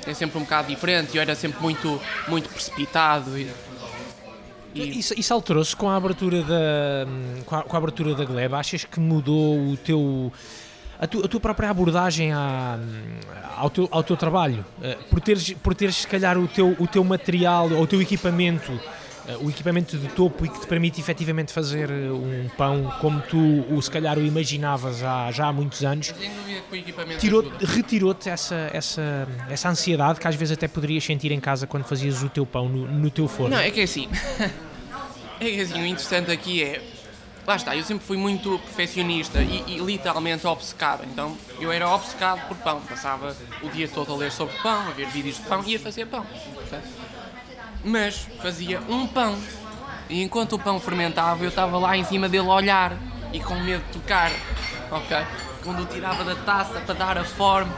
é sempre um bocado diferente, eu era sempre muito, muito precipitado e, e Isso, isso alterou-se com a abertura da com a, com a abertura da Gleba? Achas que mudou o teu a, tu- a tua própria abordagem à- ao, teu, ao teu trabalho? Eh, por teres por teres se calhar o teu o teu material ou o teu equipamento o equipamento de topo e que te permite efetivamente fazer eh, um pão como tu o, se calhar o imaginavas há, já há muitos anos tirou, retirou-te essa, essa, essa ansiedade que às vezes até poderias sentir em casa quando fazias o teu pão no, no teu forno. Não, é que é assim. [LAUGHS] é que assim, o interessante aqui é. Lá está, eu sempre fui muito perfeccionista e, e literalmente obcecado. Então eu era obcecado por pão. Passava o dia todo a ler sobre pão, a ver vídeos de pão e a fazer pão. ok? Mas fazia um pão. E enquanto o pão fermentava, eu estava lá em cima dele a olhar e com medo de tocar. Ok? Quando o tirava da taça para dar a forma,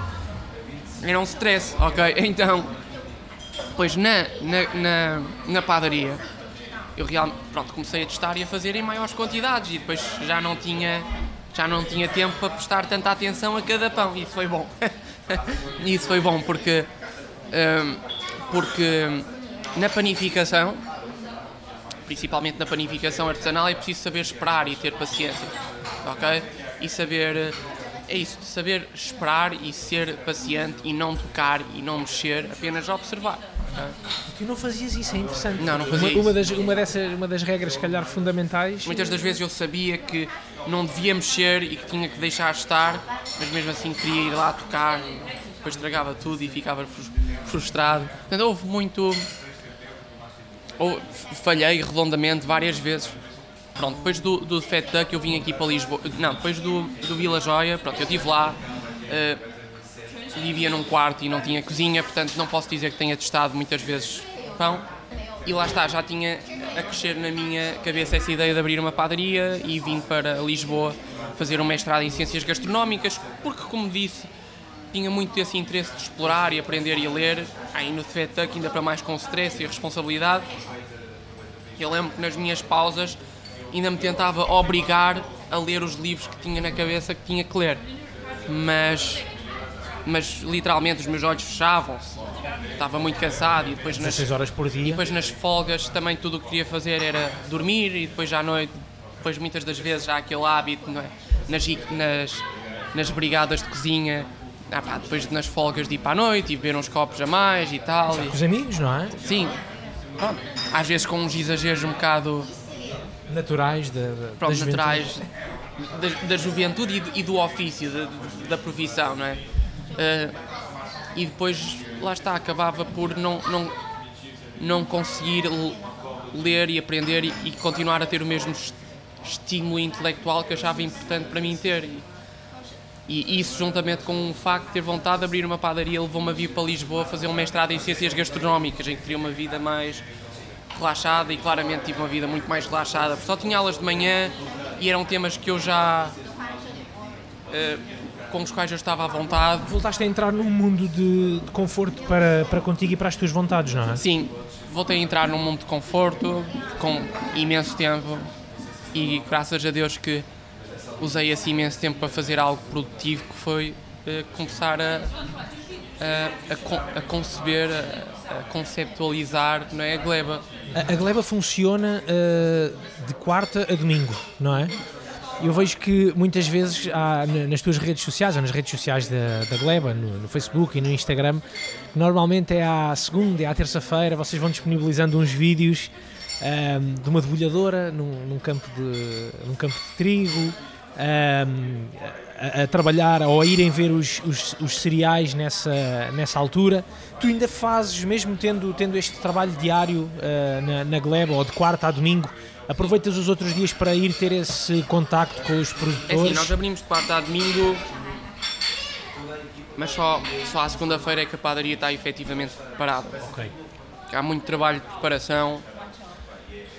era um stress. Ok? [LAUGHS] Então, Pois na, na, na, na padaria eu realmente pronto, comecei a testar e a fazer em maiores quantidades e depois já não tinha já não tinha tempo para prestar tanta atenção a cada pão isso foi bom. [LAUGHS] Isso foi bom porque hum, porque na panificação principalmente na panificação artesanal é preciso saber esperar e ter paciência, ok? E saber é isso, saber esperar e ser paciente e não tocar e não mexer, apenas observar. ok? Tu não fazias isso, é interessante. Não, não fazia uma, uma isso. das, uma, dessas, uma das regras, se calhar, fundamentais. Muitas das vezes eu sabia que não devia mexer e que tinha que deixar estar, mas mesmo assim queria ir lá tocar, depois estragava tudo e ficava frus- frustrado. Portanto, houve muito. Ou falhei redondamente várias vezes. Pronto, depois do, do Fat Duck eu vim aqui para Lisboa. Não, depois do, do Vila Joia, pronto, eu estive lá. eh, vivia num quarto e não tinha cozinha, portanto não posso dizer que tenha testado muitas vezes pão. E lá está, já tinha a crescer na minha cabeça essa ideia de abrir uma padaria e vim para Lisboa fazer um mestrado em Ciências Gastronómicas, porque, como disse, tinha muito esse interesse de explorar e aprender e ler. Aí no FETUC, ainda para mais com stress e responsabilidade. Eu lembro que nas minhas pausas ainda me tentava obrigar a ler os livros que tinha na cabeça que tinha que ler. Mas mas literalmente os meus olhos fechavam-se. Estava muito cansado e depois nas, 16 horas por e dia. depois nas folgas também tudo o que queria fazer era dormir e depois à noite, depois muitas das vezes há aquele hábito não é? nas, nas, nas brigadas de cozinha, ah pá, depois nas folgas de ir para a noite e beber uns copos a mais e tal. e- Com os amigos, não é? sim, pronto, às vezes com uns exageros um bocado Naturais da, da, pronto, da juventude. naturais da, da juventude e do, e do ofício, da, da profissão, não é? Eh, e depois, lá está, acabava por não, não, não conseguir ler e aprender e, e continuar a ter o mesmo est- estímulo intelectual que achava importante para mim ter. E, e isso, juntamente com o facto de ter vontade de abrir uma padaria, levou-me a vir para Lisboa fazer um mestrado em Ciências Gastronómicas, em que teria uma vida mais relaxada e claramente tive uma vida muito mais relaxada. Só tinha aulas de manhã e eram temas que eu já. eh, com os quais eu estava à vontade. Voltaste a entrar num mundo de, de conforto para, para contigo e para as tuas vontades, não é? Sim, voltei a entrar num mundo de conforto, com imenso tempo e graças a Deus que usei esse imenso tempo para fazer algo produtivo que foi eh, começar a, a, a a conceber, a, a conceptualizar não é, a gleba. A, Gleba funciona uh, de quarta a domingo, não é? Eu vejo que muitas vezes há, na- nas tuas redes sociais, ou nas redes sociais da, da Gleba, no, no Facebook e no Instagram, normalmente é à segunda e à terça-feira, vocês vão disponibilizando uns vídeos ahm, de uma debulhadora num, num campo, de, num campo de trigo, a, a trabalhar ou a irem ver os, os, os cereais nessa, nessa altura. Tu ainda fazes, mesmo tendo, tendo este trabalho diário ah, na, na Gleba, ou de quarta a domingo, aproveitas os outros dias para ir ter esse contacto com os É produtores? assim, nós abrimos de quarta a domingo, mas só, só à segunda-feira é que a padaria está efetivamente parada. Ok. Há muito trabalho de preparação.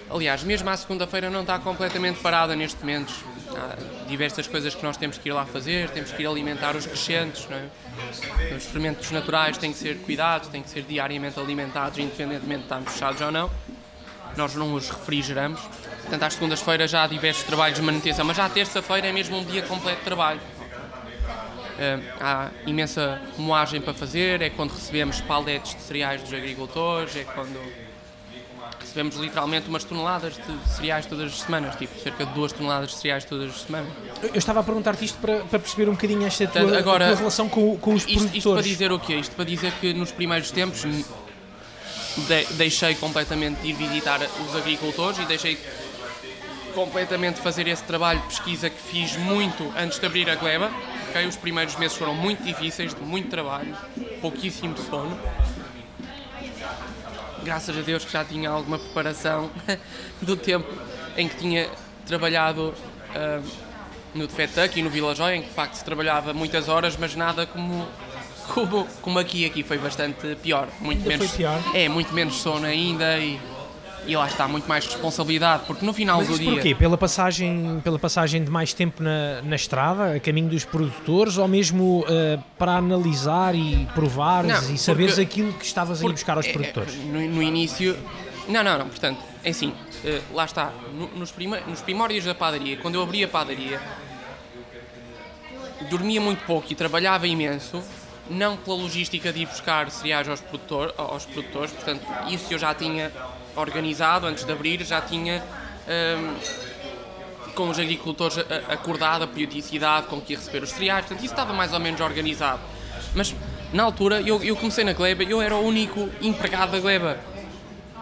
Aliás, mesmo à segunda-feira não está completamente parada neste momento. Há diversas coisas que nós temos que ir lá fazer, temos que ir alimentar os crescentes, não é? Os fermentos naturais têm que ser cuidados, têm que ser diariamente alimentados, independentemente de estarmos fechados ou não. Nós não os refrigeramos. Portanto, às segundas-feiras já há diversos trabalhos de manutenção, mas já à terça-feira é mesmo um dia completo de trabalho. Eh, há imensa moagem para fazer, é quando recebemos paletes de cereais dos agricultores, é quando recebemos literalmente umas toneladas de cereais todas as semanas, tipo cerca de duas toneladas de cereais todas as semanas. Eu eu estava a perguntar-te isto para, para perceber um bocadinho esta tua, agora, a tua relação com, com os Isto, produtores. isto para dizer o quê? Isto para dizer que nos primeiros tempos de- deixei completamente de ir visitar os agricultores e deixei completamente fazer esse trabalho de pesquisa que fiz muito antes de abrir a gleba. ok? Os primeiros meses foram muito difíceis, de muito trabalho, pouquíssimo sono. Graças a Deus que já tinha alguma preparação [LAUGHS] do tempo em que tinha trabalhado ah, no Defetuck e no Vila Joia, em que de facto se trabalhava muitas horas, mas nada como, como, como aqui. Aqui foi bastante pior. Muito Ainda menos, foi pior? É, muito menos sono ainda e, e lá está, muito mais responsabilidade, porque no final Mas do dia. porquê? Pela passagem, pela passagem de mais tempo na, na estrada, a caminho dos produtores, ou mesmo eh, para analisar e provares Não, e saberes porque- aquilo que estavas a ir buscar aos é, produtores? é, No, no início. Não, não, não. Portanto, é assim. eh, lá está. no- nos, prima- nos primórdios da padaria, quando eu abri a padaria, dormia muito pouco e trabalhava imenso. Não pela logística de ir buscar cereais aos, produtor, aos produtores, portanto, isso eu já tinha organizado antes de abrir, já tinha hum, com os agricultores acordado a periodicidade com que ia receber os cereais, portanto, isso estava mais ou menos organizado. Mas na altura, eu, eu comecei na Gleba, eu era o único empregado da Gleba.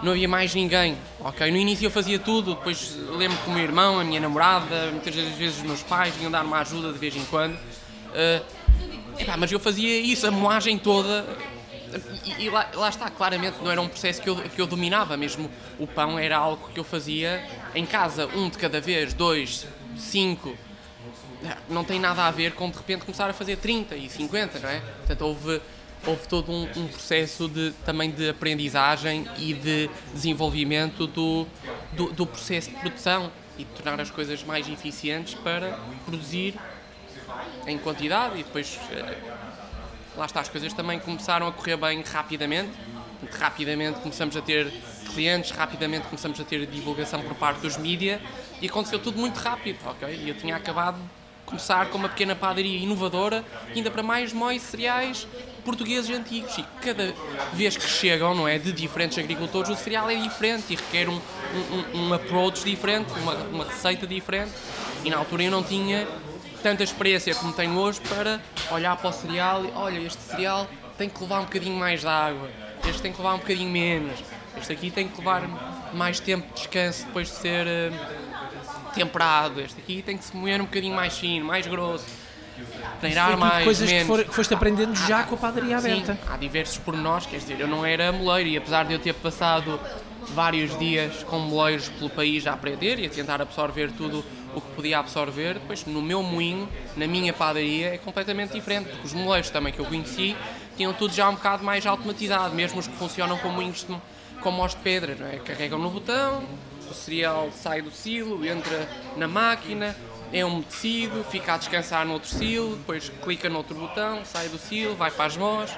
Não havia mais ninguém, ok? No início eu fazia tudo, depois lembro que o meu irmão, a minha namorada, muitas vezes os meus pais vinham dar uma ajuda de vez em quando. Eh, epá, mas eu fazia isso, a moagem toda. E, e lá, lá está, claramente não era um processo que eu, que eu dominava, mesmo o pão era algo que eu fazia em casa, um de cada vez, dois, cinco. Não tem nada a ver com de repente começar a fazer 30 e 50, não é? Portanto, houve, houve todo um, um processo de, também de aprendizagem e de desenvolvimento do, do, do processo de produção e de tornar as coisas mais eficientes para produzir em quantidade e depois eh, lá está, as coisas também começaram a correr bem rapidamente. Rapidamente começamos a ter clientes, rapidamente começamos a ter divulgação por parte dos mídia e aconteceu tudo muito rápido, ok? E eu tinha acabado começar com uma pequena padaria inovadora, ainda para mais moe cereais portugueses antigos. E cada vez que chegam, não é, de diferentes agricultores, o cereal é diferente e requer um, um, um approach diferente, uma, uma receita diferente. E na altura eu não tinha tanta experiência como tenho hoje para olhar para o cereal e olha, este cereal tem que levar um bocadinho mais de água, este tem que levar um bocadinho menos, este aqui tem que levar mais tempo de descanso depois de ser uh, temperado, este aqui tem que se moer um bocadinho mais fino, mais grosso, treinar mais, coisas menos. que, for, que foste aprendendo já com a padaria aberta. Sim, há diversos pormenores, quer dizer, eu não era moleiro e apesar de eu ter passado vários dias com moleiros pelo país a aprender e a tentar absorver tudo o que podia absorver, depois no meu moinho, na minha padaria, é completamente diferente, porque os moleiros também que eu conheci tinham tudo já um bocado mais automatizado, mesmo os que funcionam com moinhos de, com mós de pedra, não é? carregam no botão, o cereal sai do silo, entra na máquina, é umedecido, fica a descansar no outro silo, depois clica no outro botão, sai do silo, vai para as mós,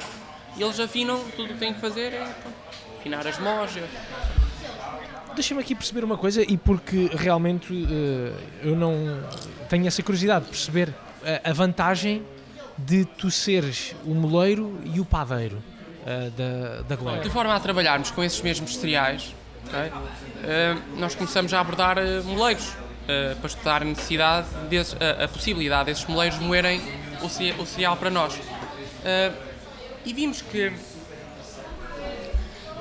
e eles afinam, tudo o que têm que fazer é pronto, afinar as mós, Deixa-me aqui perceber uma coisa, e porque realmente uh, eu não tenho essa curiosidade de perceber a, a, vantagem de tu seres o moleiro e o padeiro uh, da, da Glória. De forma a trabalharmos com esses mesmos cereais, okay, uh, nós começamos a abordar moleiros para estudar a necessidade, desse, a, possibilidade desses moleiros moerem o, o cereal para nós. e vimos que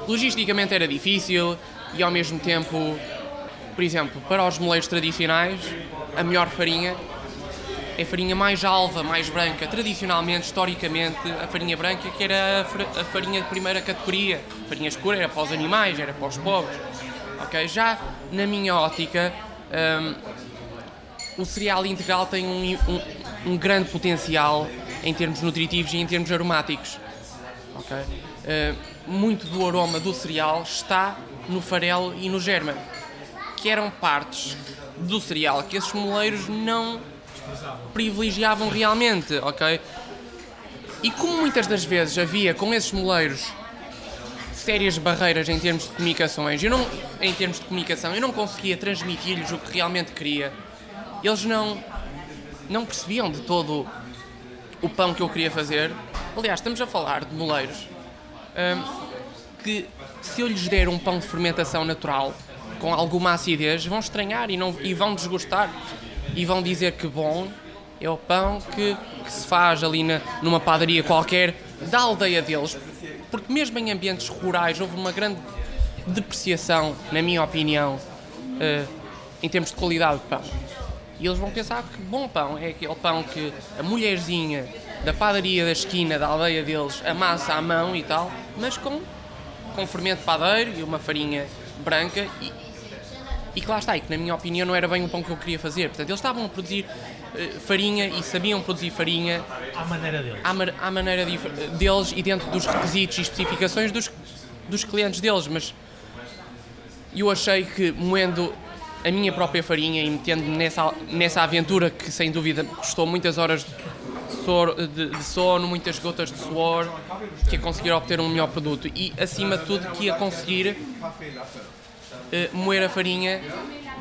logisticamente era difícil, e ao mesmo tempo, por exemplo, para os moleiros tradicionais, a melhor farinha é farinha mais alva, mais branca. Tradicionalmente, historicamente, a farinha branca que era a farinha de primeira categoria. A farinha escura era para os animais, era para os pobres. Okay? Já na minha ótica, um, o cereal integral tem um, um, um, grande potencial em termos nutritivos e em termos aromáticos. Okay? Uh, muito do aroma do cereal está no farelo e no germa, que eram partes do cereal que esses moleiros não privilegiavam realmente, ok? E como muitas das vezes havia com esses moleiros sérias barreiras em termos de comunicações, eu não, em termos de comunicação, eu não conseguia transmitir-lhes o que realmente queria. Eles não não percebiam de todo o pão que eu queria fazer. Aliás, estamos a falar de moleiros hum, que se eu lhes der um pão de fermentação natural com alguma acidez, vão estranhar e, não, e vão desgostar e vão dizer que bom é o pão que, que se faz ali na, numa padaria qualquer da aldeia deles. Porque mesmo em ambientes rurais houve uma grande depreciação, na minha opinião, uh, em termos de qualidade de pão. E eles vão pensar que bom pão é aquele pão que a mulherzinha da padaria da esquina da aldeia deles amassa à mão e tal, mas com com fermento padeiro e uma farinha branca e, e que lá está, e que na minha opinião não era bem o pão que eu queria fazer. Portanto, eles estavam a produzir uh, farinha e sabiam produzir farinha à maneira deles, à, à maneira de, deles e dentro dos requisitos e especificações dos, dos clientes deles. Mas eu achei que moendo a minha própria farinha e metendo-me nessa, nessa aventura que sem dúvida custou muitas horas de, de, sono, muitas gotas de suor, que ia conseguir obter um melhor produto e, acima de tudo, que ia conseguir uh, moer a farinha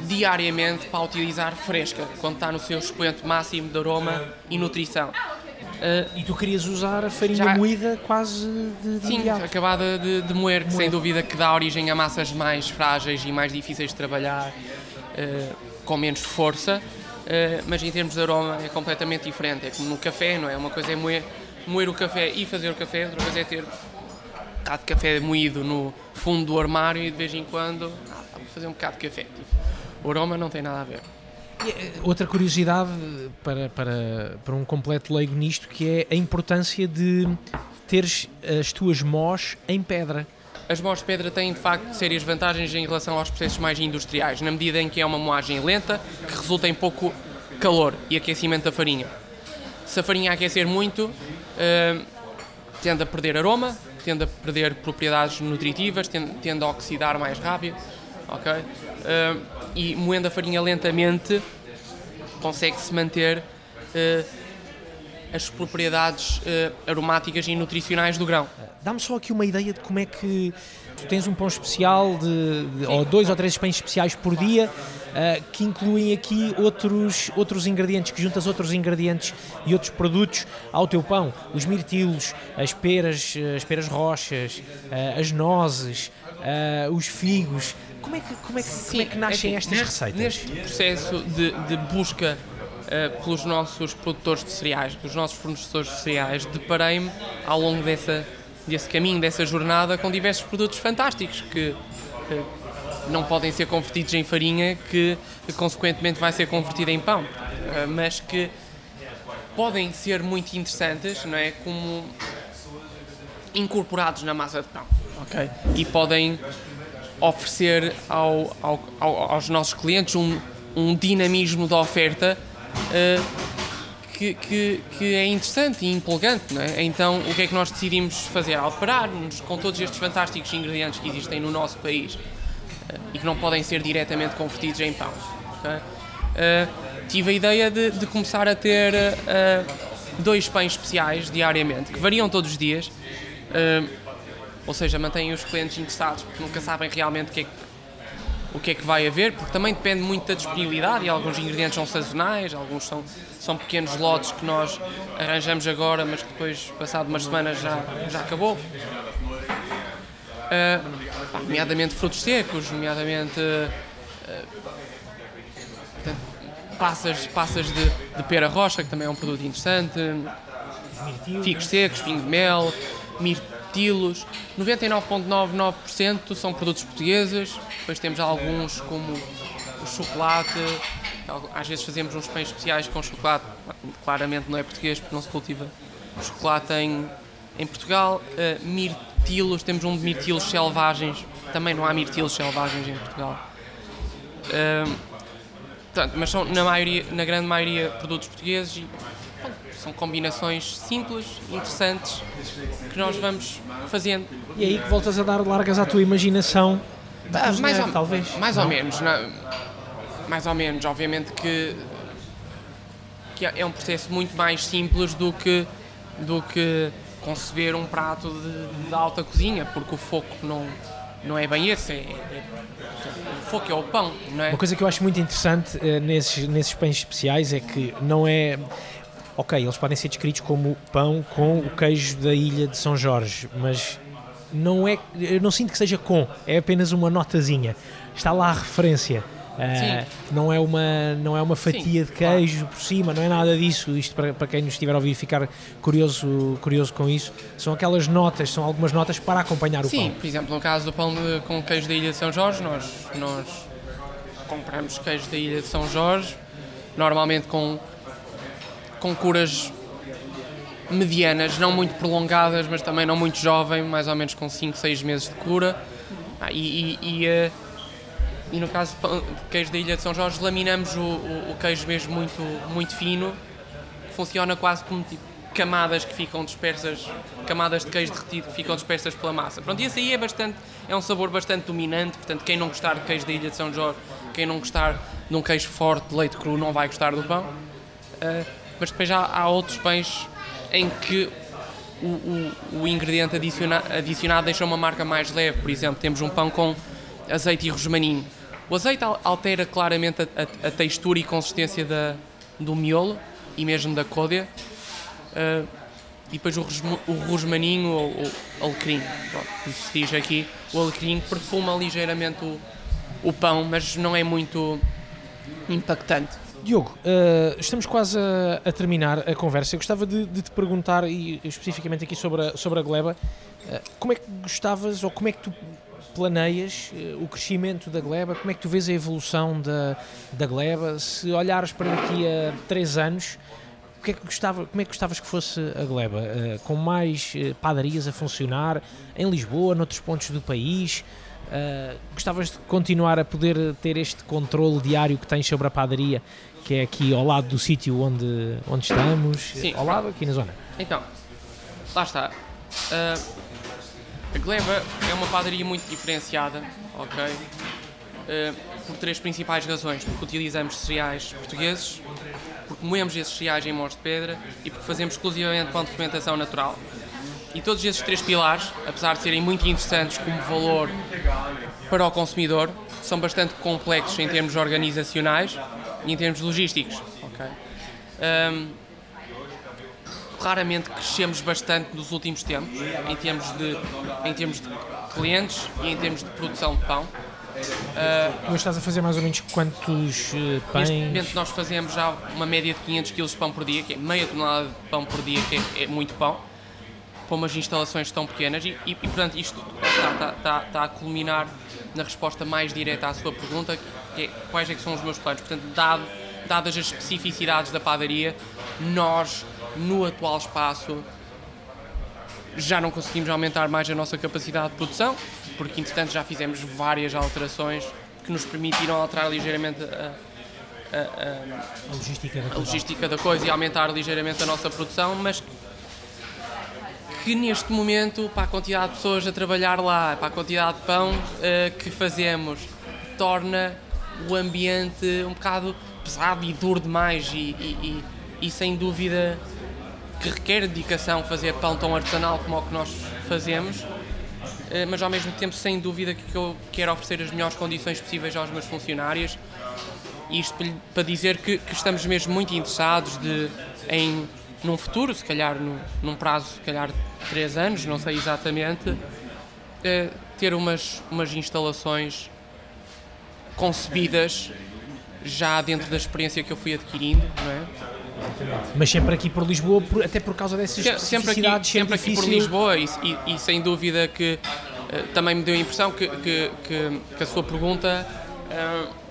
diariamente para utilizar fresca, quando está no seu expoente máximo de aroma e nutrição. Uh, e tu querias usar a farinha já, moída quase de, de Sim, imediato. acabada de, de moer, que sem dúvida que dá origem a massas mais frágeis e mais difíceis de trabalhar, uh, com menos força. Uh, mas em termos de aroma é completamente diferente. É como no café, não é? Uma coisa é moer, moer o café e fazer o café, outra coisa é ter um bocado de café moído no fundo do armário e de vez em quando ah, vou fazer um bocado de café. Tipo, o aroma não tem nada a ver. Eh, outra curiosidade para, para, para um completo leigo nisto que é a importância de teres as tuas mós em pedra as mós de pedra têm de facto sérias vantagens em relação aos processos mais industriais, na medida em que é uma moagem lenta que resulta em pouco calor e aquecimento da farinha. Se a farinha aquecer muito, uh, tende a perder aroma, tende a perder propriedades nutritivas, tende, tende a oxidar mais rápido, ok? Uh, e moendo a farinha lentamente, consegue-se manter uh, as propriedades uh, aromáticas e nutricionais do grão. Dá-me só aqui uma ideia de como é que tu tens um pão especial, de, de ou dois ou três pães especiais por dia, uh, que incluem aqui outros, outros ingredientes, que juntas outros ingredientes e outros produtos ao teu pão. Os mirtilos, as peras, as peras roxas, uh, as nozes, os figos. Como é que, como é que, Sim, como é que nascem é estas neste, receitas? Neste processo de, de busca uh, pelos nossos produtores de cereais, pelos nossos fornecedores de cereais, deparei-me ao longo dessa, desse caminho, dessa jornada, com diversos produtos fantásticos que, que não podem ser convertidos em farinha, que, que consequentemente vai ser convertida em pão, uh, mas que podem ser muito interessantes, não é? Como incorporados na massa de pão, ok? E podem oferecer ao, ao, ao, aos nossos clientes um, um dinamismo da oferta uh, que, que, é interessante e empolgante. Não é? Então, o que é que nós decidimos fazer? Alterar-nos com todos estes fantásticos ingredientes que existem no nosso país uh, e que não podem ser diretamente convertidos em pão. Okay? Uh, tive a ideia de, de começar a ter dois pães especiais diariamente, que variam todos os dias. ou seja, mantêm os clientes interessados porque nunca sabem realmente o que é que o que é que vai haver, porque também depende muito da disponibilidade e alguns ingredientes são sazonais, alguns são, são pequenos lotes que nós arranjamos agora, mas que depois, passado umas semanas, já, já acabou. Uh, nomeadamente frutos secos, nomeadamente uh, portanto, passas, passas de, de pera rocha, que também é um produto interessante, figos secos, pingo de mel, mirto estilos. 99,99% são produtos portugueses. Depois temos alguns como o chocolate. Às vezes fazemos uns pães especiais com chocolate. Claramente não é português porque não se cultiva chocolate em, em Portugal. Uh, mirtilos, temos um de mirtilos selvagens. Também não há mirtilos selvagens em Portugal. Uh, portanto, mas são na, maioria, na grande maioria produtos portugueses e são combinações simples, interessantes, que nós vamos fazendo. E aí que voltas a dar largas à tua imaginação. Ah, mais, ou, talvez. mais ou menos. Não, mais ou menos. Obviamente que, que é um processo muito mais simples do que, do que conceber um prato de, de alta cozinha, porque o foco não, não é bem esse. É, é, o foco é o pão, não é? Uma coisa que eu acho muito interessante uh, nesses, nesses pães especiais é que não é ok, eles podem ser descritos como pão com o queijo da ilha de São Jorge, mas não é, eu não sinto que seja com, é apenas uma notazinha. Está lá a referência. Uh, não é uma não é uma fatia Sim, de queijo claro. por cima não é nada disso isto para, para quem nos estiver a ouvir ficar curioso curioso com isso são aquelas notas são algumas notas para acompanhar o Sim, pão Sim, por exemplo no caso do pão de, com queijo da Ilha de São Jorge nós nós compramos queijo da Ilha de São Jorge normalmente com com curas medianas, não muito prolongadas, mas também não muito jovem, mais ou menos com 5, 6 meses de cura. Ah, e, e, e, eh, e, no caso de queijo da Ilha de São Jorge, laminamos o, o, o queijo mesmo muito, muito fino, funciona quase como tipo camadas que ficam dispersas, camadas de queijo derretido que ficam dispersas pela massa. Pronto, e esse aí é bastante, é um sabor bastante dominante, portanto, quem não gostar de queijo da Ilha de São Jorge, quem não gostar de um queijo forte de leite cru, não vai gostar do pão. Uh, mas depois já há outros pães em que o, o, o ingrediente adiciona, adicionado deixa uma marca mais leve. Por exemplo, temos um pão com azeite e rosmaninho. O azeite altera claramente a, a, a textura e consistência da, do miolo e mesmo da côdea. Uh, e depois o, o rosmaninho ou o alecrim, como se diz aqui, o alecrim perfuma ligeiramente o, o pão, mas não é muito impactante. Diogo, uh, estamos quase a, a, terminar a conversa. Eu gostava de, de, te perguntar, e especificamente aqui sobre a, sobre a Gleba, uh, como é que gostavas ou como é que tu planeias uh, o crescimento da Gleba? Como é que tu vês a evolução da, da Gleba? Se olhares para daqui a três anos, o que é que gostava, como é que gostavas que fosse a Gleba? com mais padarias a funcionar em Lisboa, noutros pontos do país? Uh, gostavas de continuar a poder ter este controle diário que tens sobre a padaria que é aqui ao lado do sítio onde, onde estamos, Sim. ao lado, aqui na zona. Então, lá está. Uh, a Gleba é uma padaria muito diferenciada, ok? uh, por três principais razões. Porque utilizamos cereais portugueses, porque moemos esses cereais em mãos de pedra e porque fazemos exclusivamente pão de fermentação natural. E todos esses três pilares, apesar de serem muito interessantes como valor para o consumidor, são bastante complexos em termos organizacionais em termos logísticos. Okay? Um, claramente crescemos bastante nos últimos tempos, em termos de, em termos de clientes e em termos de produção de pão. Uh, Hoje estás a fazer mais ou menos quantos uh, pães? Neste momento nós fazemos já uma média de 500 kg de pão por dia, que é meia tonelada de pão por dia, que é, é muito pão, para umas instalações tão pequenas e, e, e portanto isto está, está, está, está, a culminar na resposta mais direta à sua pergunta, que é quais é que são os meus planos. Portanto, dado, dadas as especificidades da padaria, nós, no atual espaço, já não conseguimos aumentar mais a nossa capacidade de produção, porque entretanto já fizemos várias alterações que nos permitiram alterar ligeiramente a, a, a, a logística, da logística da coisa e aumentar ligeiramente a nossa produção, mas que neste momento, para a quantidade de pessoas a trabalhar lá, para a quantidade de pão uh, que fazemos, torna o ambiente um bocado pesado e duro demais e, e, e, e sem dúvida que requer dedicação fazer pão tão artesanal como o que nós fazemos, uh, mas ao mesmo tempo sem dúvida que eu quero oferecer as melhores condições possíveis aos meus funcionários. Isto para dizer que, que estamos mesmo muito interessados de, em num futuro, se calhar num, num prazo, se calhar de 3 anos, não sei exatamente, é, ter umas, umas instalações concebidas já dentro da experiência que eu fui adquirindo, não é? Mas sempre aqui por Lisboa, por, até por causa dessas Se, sempre aqui, sempre aqui por Lisboa e, e, e, sem dúvida que uh, também me deu a impressão que, que, que, que a sua pergunta uh,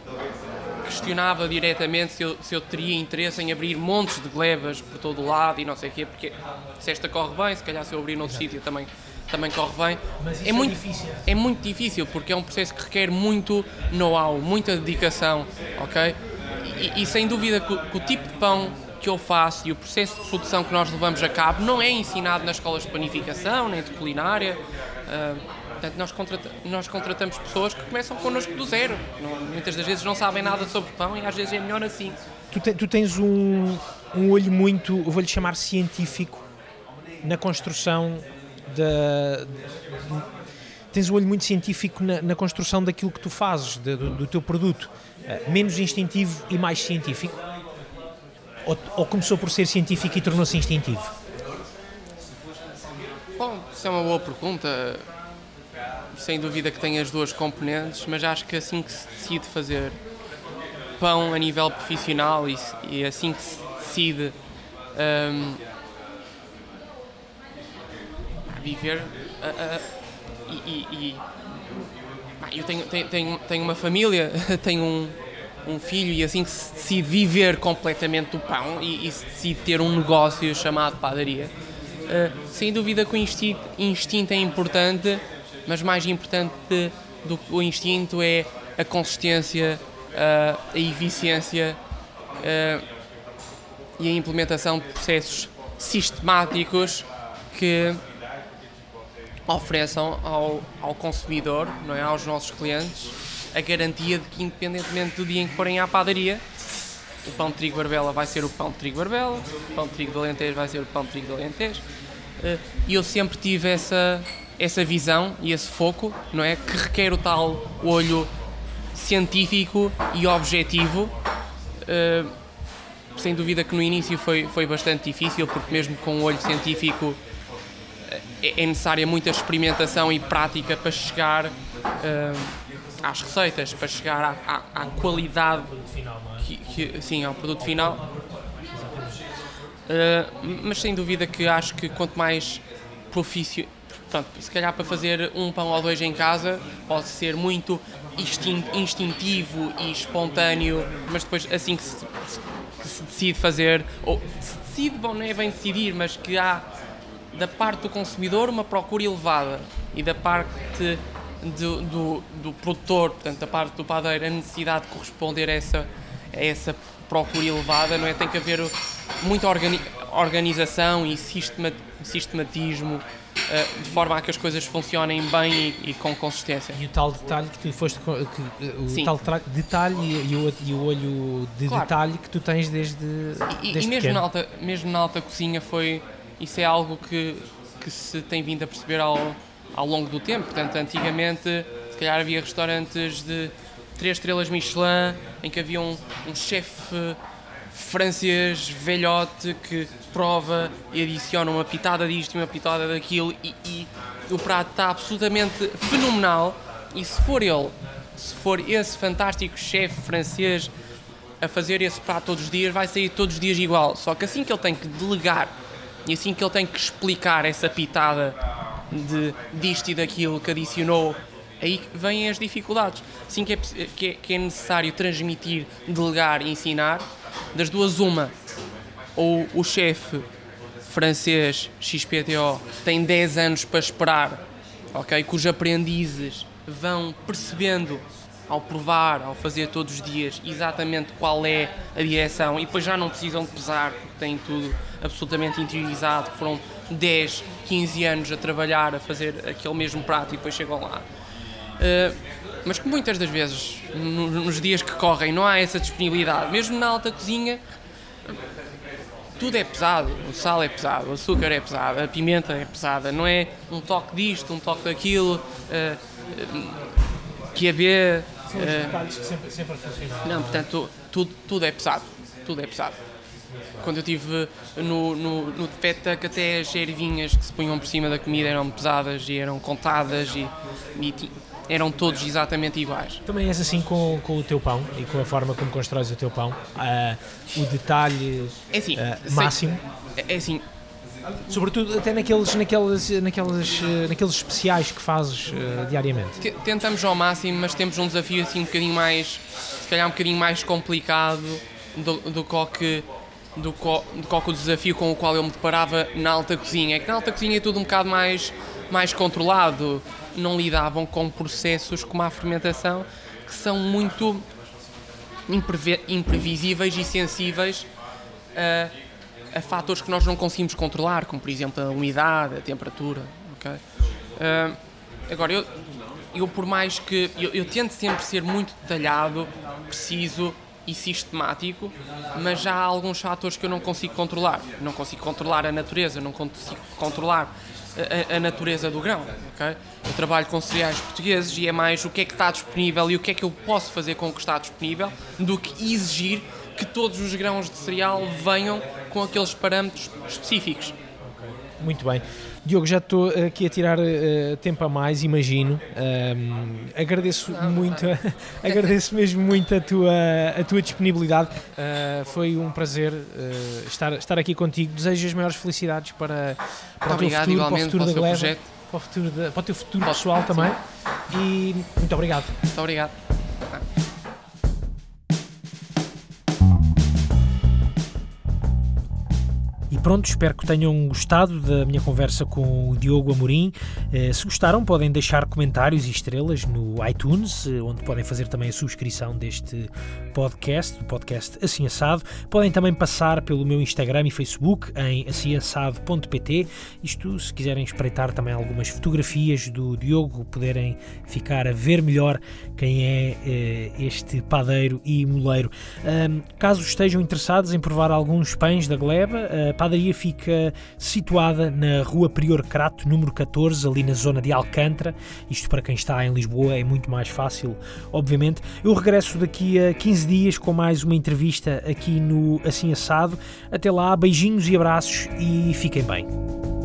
questionava diretamente se eu, se eu teria interesse em abrir montes de glebas por todo o lado e não sei o quê, porque se esta corre bem, se calhar se eu abrir noutro sítio também, também corre bem. Mas é, é, muito, difícil. é muito difícil porque é um processo que requer muito know-how, muita dedicação, ok? E, e sem dúvida que, que o tipo de pão que eu faço e o processo de produção que nós levamos a cabo não é ensinado nas escolas de planificação nem de culinária. Uh, Portanto, nós, contrata nós contratamos pessoas que começam connosco do zero. Não, muitas das vezes não sabem nada sobre pão e às vezes é melhor assim. Tu, te, tu tens um, um olho muito, vou-lhe chamar científico, na construção da. Tens um olho muito científico na, na construção daquilo que tu fazes, de, do, do, teu produto. Uh, menos instintivo e mais científico? Ou, ou começou por ser científico e tornou-se instintivo? Bom, isso é uma boa pergunta sem dúvida que tem as duas componentes, mas acho que assim que se decide fazer pão a nível profissional e, e assim que se decide um, viver uh, uh, e, e, eu tenho, tenho, tenho uma família, [LAUGHS] tenho um, um filho e assim que se decide viver completamente do pão e, e se decide ter um negócio chamado padaria, uh, sem dúvida que o instinto, instinto é importante mas mais importante do que o instinto é a consistência, a eficiência e a implementação de processos sistemáticos que ofereçam ao, ao consumidor, não é, aos nossos clientes, a garantia de que, independentemente do dia em que forem à padaria, o pão de trigo barbela vai ser o pão de trigo barbela, o pão de trigo de alentejo vai ser o pão de trigo de alentejo. E eu sempre tive essa, essa visão e esse foco, não é? Que requer o tal olho científico e objetivo. Uh, sem dúvida que no início foi, foi bastante difícil, porque mesmo com o olho científico eh, é, é necessária muita experimentação e prática para chegar uh, às receitas, para chegar à, à, à qualidade que, que, sim, ao produto final. Uh, mas sem dúvida que acho que quanto mais profissional se calhar para fazer um pão ou dois em casa pode ser muito instintivo e espontâneo, mas depois assim que se, que se decide fazer, ou se decide, bom, não é bem decidir, mas que há da parte do consumidor uma procura elevada e da parte do, do, do produtor, portanto da parte do padeiro, a necessidade de corresponder a essa, a essa procura elevada, não é? Tem que haver muita organi organização e sistematismo de forma a que as coisas funcionem bem e, e, com consistência. E o tal detalhe que tu foste, que, o Sim. tal detalhe e, o, e, o, olho de claro. detalhe que tu tens desde, e, desde e mesmo, na alta, mesmo na alta cozinha foi, isso é algo que, que se tem vindo a perceber ao, ao longo do tempo, portanto antigamente se calhar havia restaurantes de três estrelas Michelin em que havia um, um chefe francês velhote que prova e adiciona uma pitada disto e uma pitada daquilo e, e o prato está absolutamente fenomenal e se for ele, se for esse fantástico chefe francês a fazer esse prato todos os dias, vai sair todos os dias igual. Só que assim que ele tem que delegar e assim que ele tem que explicar essa pitada de disto e daquilo que adicionou, aí vêm as dificuldades. Assim que é, que é, que é necessário transmitir, delegar e ensinar, das duas, uma, ou o chefe francês XPTO tem 10 anos para esperar, ok? Cujos aprendizes vão percebendo ao provar, ao fazer todos os dias exatamente qual é a direção e depois já não precisam de pesar porque têm tudo absolutamente interiorizado, foram 10, 15 anos a trabalhar, a fazer aquele mesmo prato e depois chegam lá. Uh, mas que muitas das vezes, nos dias que correm, não há essa disponibilidade. Mesmo na alta cozinha, tudo é pesado. O sal é pesado, o açúcar é pesado, a pimenta é pesada. Não é um toque disto, um toque daquilo, uh, que a ver. São os detalhes que sempre, sempre funcionam. Não, portanto, tudo, tudo é pesado. Tudo é pesado. Quando eu estive no, no, no Feta, que até as ervinhas que se punham por cima da comida eram pesadas e eram contadas e, e eram todos exatamente iguais. Também és assim com, com o teu pão e com a forma como constróis o teu pão? Uh, o detalhe é assim, uh, máximo? Sei, é assim. Sobretudo até naqueles, naqueles, naqueles, naqueles especiais que fazes uh, diariamente. Tentamos ao máximo, mas temos um desafio assim um bocadinho mais, se calhar um bocadinho mais complicado do, do que do, co, do que o desafio com o qual eu me deparava na alta cozinha. É que na alta cozinha é tudo um bocado mais, mais controlado não lidavam com processos como a fermentação que são muito imprevisíveis e sensíveis a, a fatores que nós não conseguimos controlar, como por exemplo a umidade, a temperatura. Okay? Uh, agora, eu, eu por mais que. Eu, eu tento sempre ser muito detalhado, preciso e sistemático, mas já há alguns fatores que eu não consigo controlar. Não consigo controlar a natureza, não consigo controlar a, a, natureza do grão. Okay? Eu trabalho com cereais portugueses e é mais o que é que está disponível e o que é que eu posso fazer com o que está disponível do que exigir que todos os grãos de cereal venham com aqueles parâmetros específicos. Muito bem. Diogo, já estou aqui a tirar uh, tempo a mais, imagino. Um, agradeço muito, [LAUGHS] agradeço mesmo muito a tua, a tua disponibilidade. Uh, foi um prazer uh, estar, estar aqui contigo. Desejo as maiores felicidades para, para o teu futuro, para o futuro da Gleba, para o, futuro da, para o teu futuro pessoal também. E muito obrigado. Muito obrigado. Pronto, espero que tenham gostado da minha conversa com o Diogo Amorim. Eh, se gostaram, podem deixar comentários e estrelas no iTunes, eh, onde podem fazer também a subscrição deste podcast, do podcast Assim Assado. Podem também passar pelo meu Instagram e Facebook em assimassado.pt. Isto, se quiserem espreitar também algumas fotografias do Diogo, poderem ficar a ver melhor quem é eh, este padeiro e moleiro. caso estejam interessados em provar alguns pães da Gleba, padaria fica situada na Rua Prior Crato, número 14, ali na zona de Alcântara. Isto para quem está em Lisboa é muito mais fácil, obviamente. Eu regresso daqui a 15 dias com mais uma entrevista aqui no Assim Assado. Até lá, beijinhos e abraços e fiquem bem.